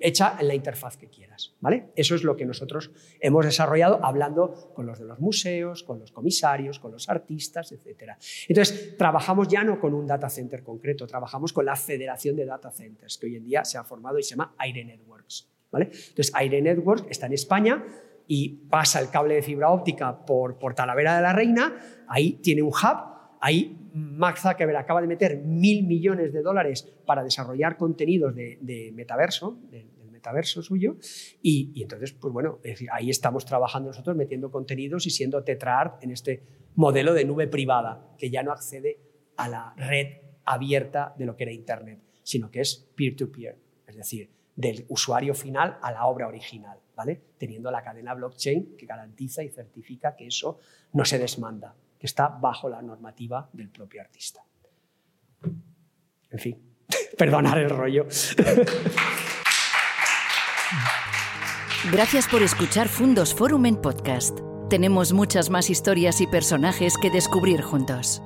hecha en la interfaz que quieras. ¿vale? Eso es lo que nosotros hemos desarrollado hablando con los de los museos, con los comisarios, con los artistas, etc. Entonces, trabajamos ya no con un data center concreto, trabajamos con la Federación de Data Centers, que hoy en día se ha formado y se llama Aire Networks. ¿vale? Entonces, Aire Networks está en España y pasa el cable de fibra óptica por, por Talavera de la Reina, ahí tiene un hub Ahí Max Zuckerberg acaba de meter mil millones de dólares para desarrollar contenidos de, metaverso, del metaverso suyo. Y, y, entonces, pues bueno, es decir, ahí estamos trabajando nosotros metiendo contenidos y siendo Tetrart en este modelo de nube privada, que ya no accede a la red abierta de lo que era Internet, sino que es peer-to-peer, es decir, del usuario final a la obra original, ¿vale? Teniendo la cadena blockchain que garantiza y certifica que eso no se desmanda, que está bajo la normativa del propio artista. En fin, *laughs* perdonar el rollo. Gracias por escuchar Fundos Forum en podcast. Tenemos muchas más historias y personajes que descubrir juntos.